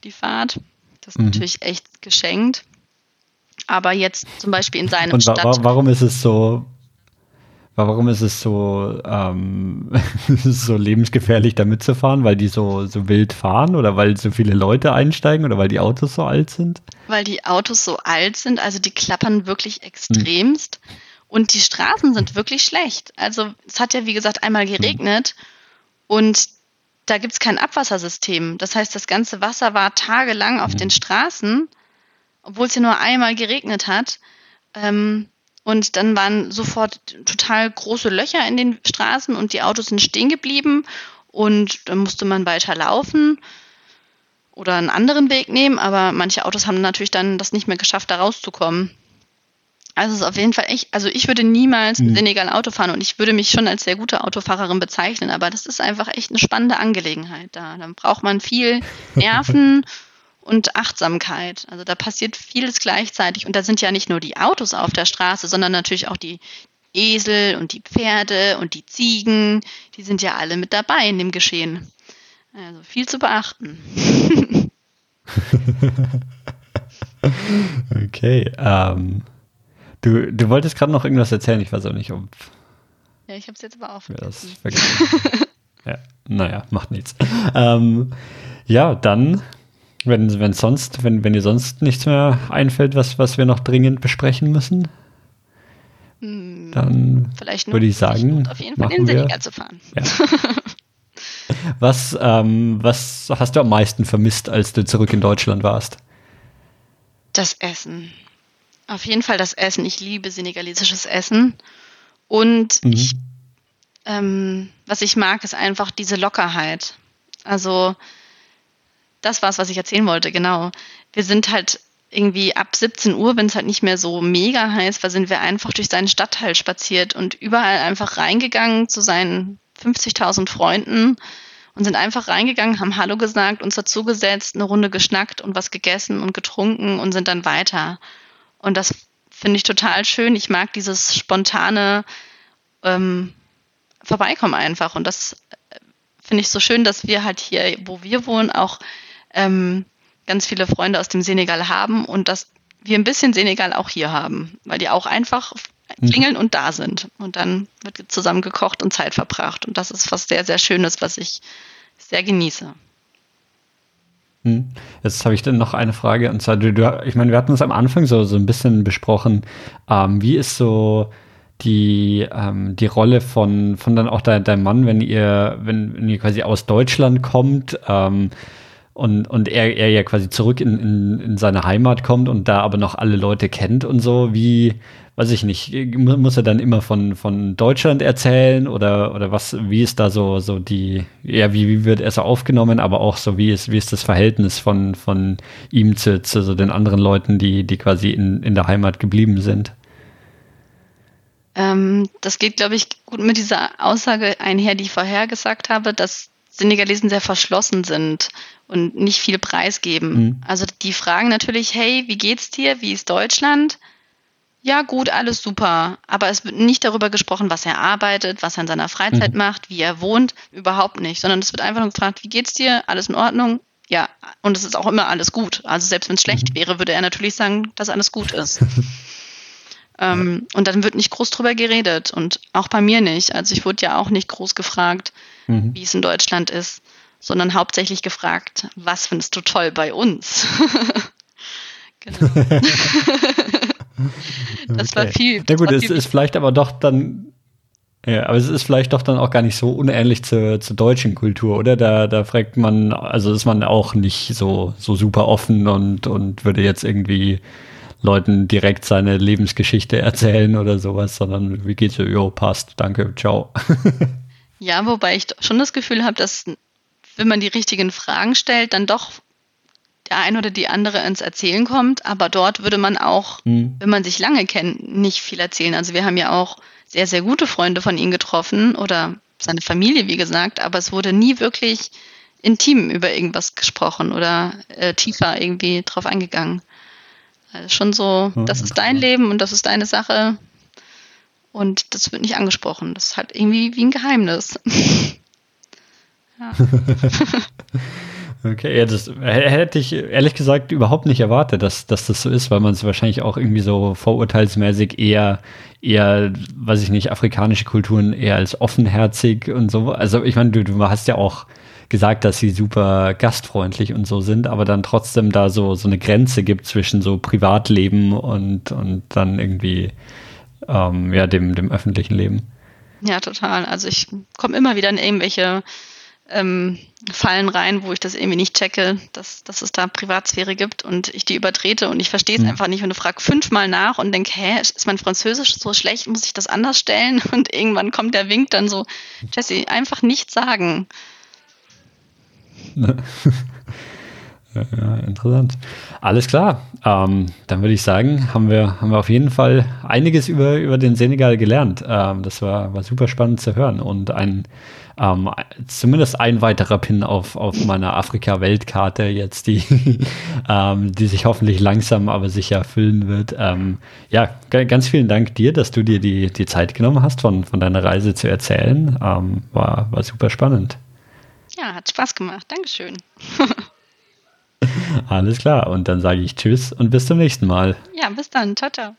die Fahrt. Das ist mhm. natürlich echt geschenkt. Aber jetzt zum Beispiel in seinem Und wa Stadt warum ist es so, warum ist es so, ähm, [laughs] so lebensgefährlich da mitzufahren? Weil die so, so wild fahren oder weil so viele Leute einsteigen oder weil die Autos so alt sind? Weil die Autos so alt sind, also die klappern wirklich extremst. Mhm. Und die Straßen sind wirklich schlecht. Also es hat ja, wie gesagt, einmal geregnet mhm. und da gibt es kein Abwassersystem. Das heißt, das ganze Wasser war tagelang auf den Straßen, obwohl es ja nur einmal geregnet hat. Ähm, und dann waren sofort total große Löcher in den Straßen und die Autos sind stehen geblieben und dann musste man weiter laufen oder einen anderen Weg nehmen, aber manche Autos haben natürlich dann das nicht mehr geschafft, da rauszukommen. Also es ist auf jeden Fall echt, also ich würde niemals mhm. Senegal Auto fahren und ich würde mich schon als sehr gute Autofahrerin bezeichnen, aber das ist einfach echt eine spannende Angelegenheit da. Dann braucht man viel [laughs] Nerven und Achtsamkeit. Also da passiert vieles gleichzeitig und da sind ja nicht nur die Autos auf der Straße, sondern natürlich auch die Esel und die Pferde und die Ziegen, die sind ja alle mit dabei in dem Geschehen. Also viel zu beachten. [laughs] [laughs] okay, ähm. Du, du wolltest gerade noch irgendwas erzählen, ich weiß auch nicht, ob. Ja, ich habe es jetzt aber auch vergessen. [laughs] ja, naja, macht nichts. Ähm, ja, dann, wenn, wenn sonst, wenn, wenn dir sonst nichts mehr einfällt, was, was wir noch dringend besprechen müssen, hm, dann würde ich sagen, auf jeden Fall in Senegal zu fahren. Ja. [laughs] was, ähm, was hast du am meisten vermisst, als du zurück in Deutschland warst? Das Essen. Auf jeden Fall das Essen. Ich liebe senegalesisches Essen. Und mhm. ich, ähm, was ich mag, ist einfach diese Lockerheit. Also das war es, was ich erzählen wollte, genau. Wir sind halt irgendwie ab 17 Uhr, wenn es halt nicht mehr so mega heiß war, sind wir einfach durch seinen Stadtteil spaziert und überall einfach reingegangen zu seinen 50.000 Freunden und sind einfach reingegangen, haben Hallo gesagt, uns dazugesetzt, eine Runde geschnackt und was gegessen und getrunken und sind dann weiter. Und das finde ich total schön. Ich mag dieses spontane ähm, Vorbeikommen einfach. Und das äh, finde ich so schön, dass wir halt hier, wo wir wohnen, auch ähm, ganz viele Freunde aus dem Senegal haben und dass wir ein bisschen Senegal auch hier haben, weil die auch einfach mhm. klingeln und da sind. Und dann wird zusammen gekocht und Zeit verbracht. Und das ist was sehr, sehr Schönes, was ich sehr genieße. Hm. Jetzt habe ich dann noch eine Frage. Und zwar, du, du, ich meine, wir hatten es am Anfang so, so ein bisschen besprochen. Ähm, wie ist so die, ähm, die Rolle von, von dann auch dein, dein Mann, wenn ihr, wenn, wenn ihr quasi aus Deutschland kommt ähm, und, und er, er ja quasi zurück in, in, in seine Heimat kommt und da aber noch alle Leute kennt und so, wie, weiß ich nicht, muss er dann immer von, von Deutschland erzählen oder, oder was, wie ist da so, so die, ja, wie, wie wird er so aufgenommen, aber auch so, wie ist, wie ist das Verhältnis von, von ihm zu, zu so den anderen Leuten, die, die quasi in, in der Heimat geblieben sind? Ähm, das geht, glaube ich, gut mit dieser Aussage einher, die ich vorher gesagt habe, dass Senegalesen sehr verschlossen sind und nicht viel preisgeben. Mhm. Also die fragen natürlich, hey, wie geht's dir? Wie ist Deutschland? Ja, gut, alles super. Aber es wird nicht darüber gesprochen, was er arbeitet, was er in seiner Freizeit mhm. macht, wie er wohnt, überhaupt nicht, sondern es wird einfach nur gefragt, wie geht's dir? Alles in Ordnung? Ja, und es ist auch immer alles gut. Also selbst wenn es schlecht mhm. wäre, würde er natürlich sagen, dass alles gut ist. [laughs] Ähm, und dann wird nicht groß drüber geredet und auch bei mir nicht. Also ich wurde ja auch nicht groß gefragt, mhm. wie es in Deutschland ist, sondern hauptsächlich gefragt, was findest du toll bei uns? [laughs] genau. [laughs] [laughs] das okay. war viel. Na gut, es ist vielleicht aber doch dann ja, aber es ist vielleicht doch dann auch gar nicht so unähnlich zur, zur deutschen Kultur, oder? Da, da fragt man, also ist man auch nicht so, so super offen und, und würde jetzt irgendwie Leuten direkt seine Lebensgeschichte erzählen oder sowas, sondern wie geht's dir? Jo, passt, danke, ciao. [laughs] ja, wobei ich schon das Gefühl habe, dass wenn man die richtigen Fragen stellt, dann doch der ein oder die andere ins Erzählen kommt, aber dort würde man auch, hm. wenn man sich lange kennt, nicht viel erzählen. Also wir haben ja auch sehr, sehr gute Freunde von ihm getroffen oder seine Familie, wie gesagt, aber es wurde nie wirklich intim über irgendwas gesprochen oder äh, tiefer irgendwie drauf eingegangen. Also schon so, das ist dein Leben und das ist deine Sache. Und das wird nicht angesprochen. Das ist halt irgendwie wie ein Geheimnis. [laughs] [laughs] ja. [laughs] Okay, ja, das hätte ich ehrlich gesagt überhaupt nicht erwartet, dass, dass das so ist, weil man es wahrscheinlich auch irgendwie so vorurteilsmäßig eher, eher, weiß ich nicht, afrikanische Kulturen eher als offenherzig und so. Also ich meine, du, du hast ja auch gesagt, dass sie super gastfreundlich und so sind, aber dann trotzdem da so, so eine Grenze gibt zwischen so Privatleben und, und dann irgendwie ähm, ja, dem, dem öffentlichen Leben. Ja, total. Also ich komme immer wieder in irgendwelche ähm, Fallen rein, wo ich das irgendwie nicht checke, dass, dass es da Privatsphäre gibt und ich die übertrete und ich verstehe es mhm. einfach nicht und du fragst fünfmal nach und denk, hä, ist mein Französisch so schlecht, muss ich das anders stellen? [laughs] Und irgendwann kommt der Wink dann so, Jesse, einfach nichts sagen. [laughs] ja, interessant. Alles klar. Ähm, dann würde ich sagen, haben wir, haben wir auf jeden Fall einiges über, über den Senegal gelernt. Ähm, das war, war super spannend zu hören und ein ähm, zumindest ein weiterer Pin auf, auf meiner Afrika-Weltkarte jetzt, die, [laughs] ähm, die sich hoffentlich langsam aber sicher füllen wird. Ähm, ja, ganz vielen Dank dir, dass du dir die, die Zeit genommen hast, von, von deiner Reise zu erzählen. Ähm, war, war super spannend. Ja, hat Spaß gemacht. Dankeschön. [laughs] Alles klar. Und dann sage ich Tschüss und bis zum nächsten Mal. Ja, bis dann. Ciao, ciao.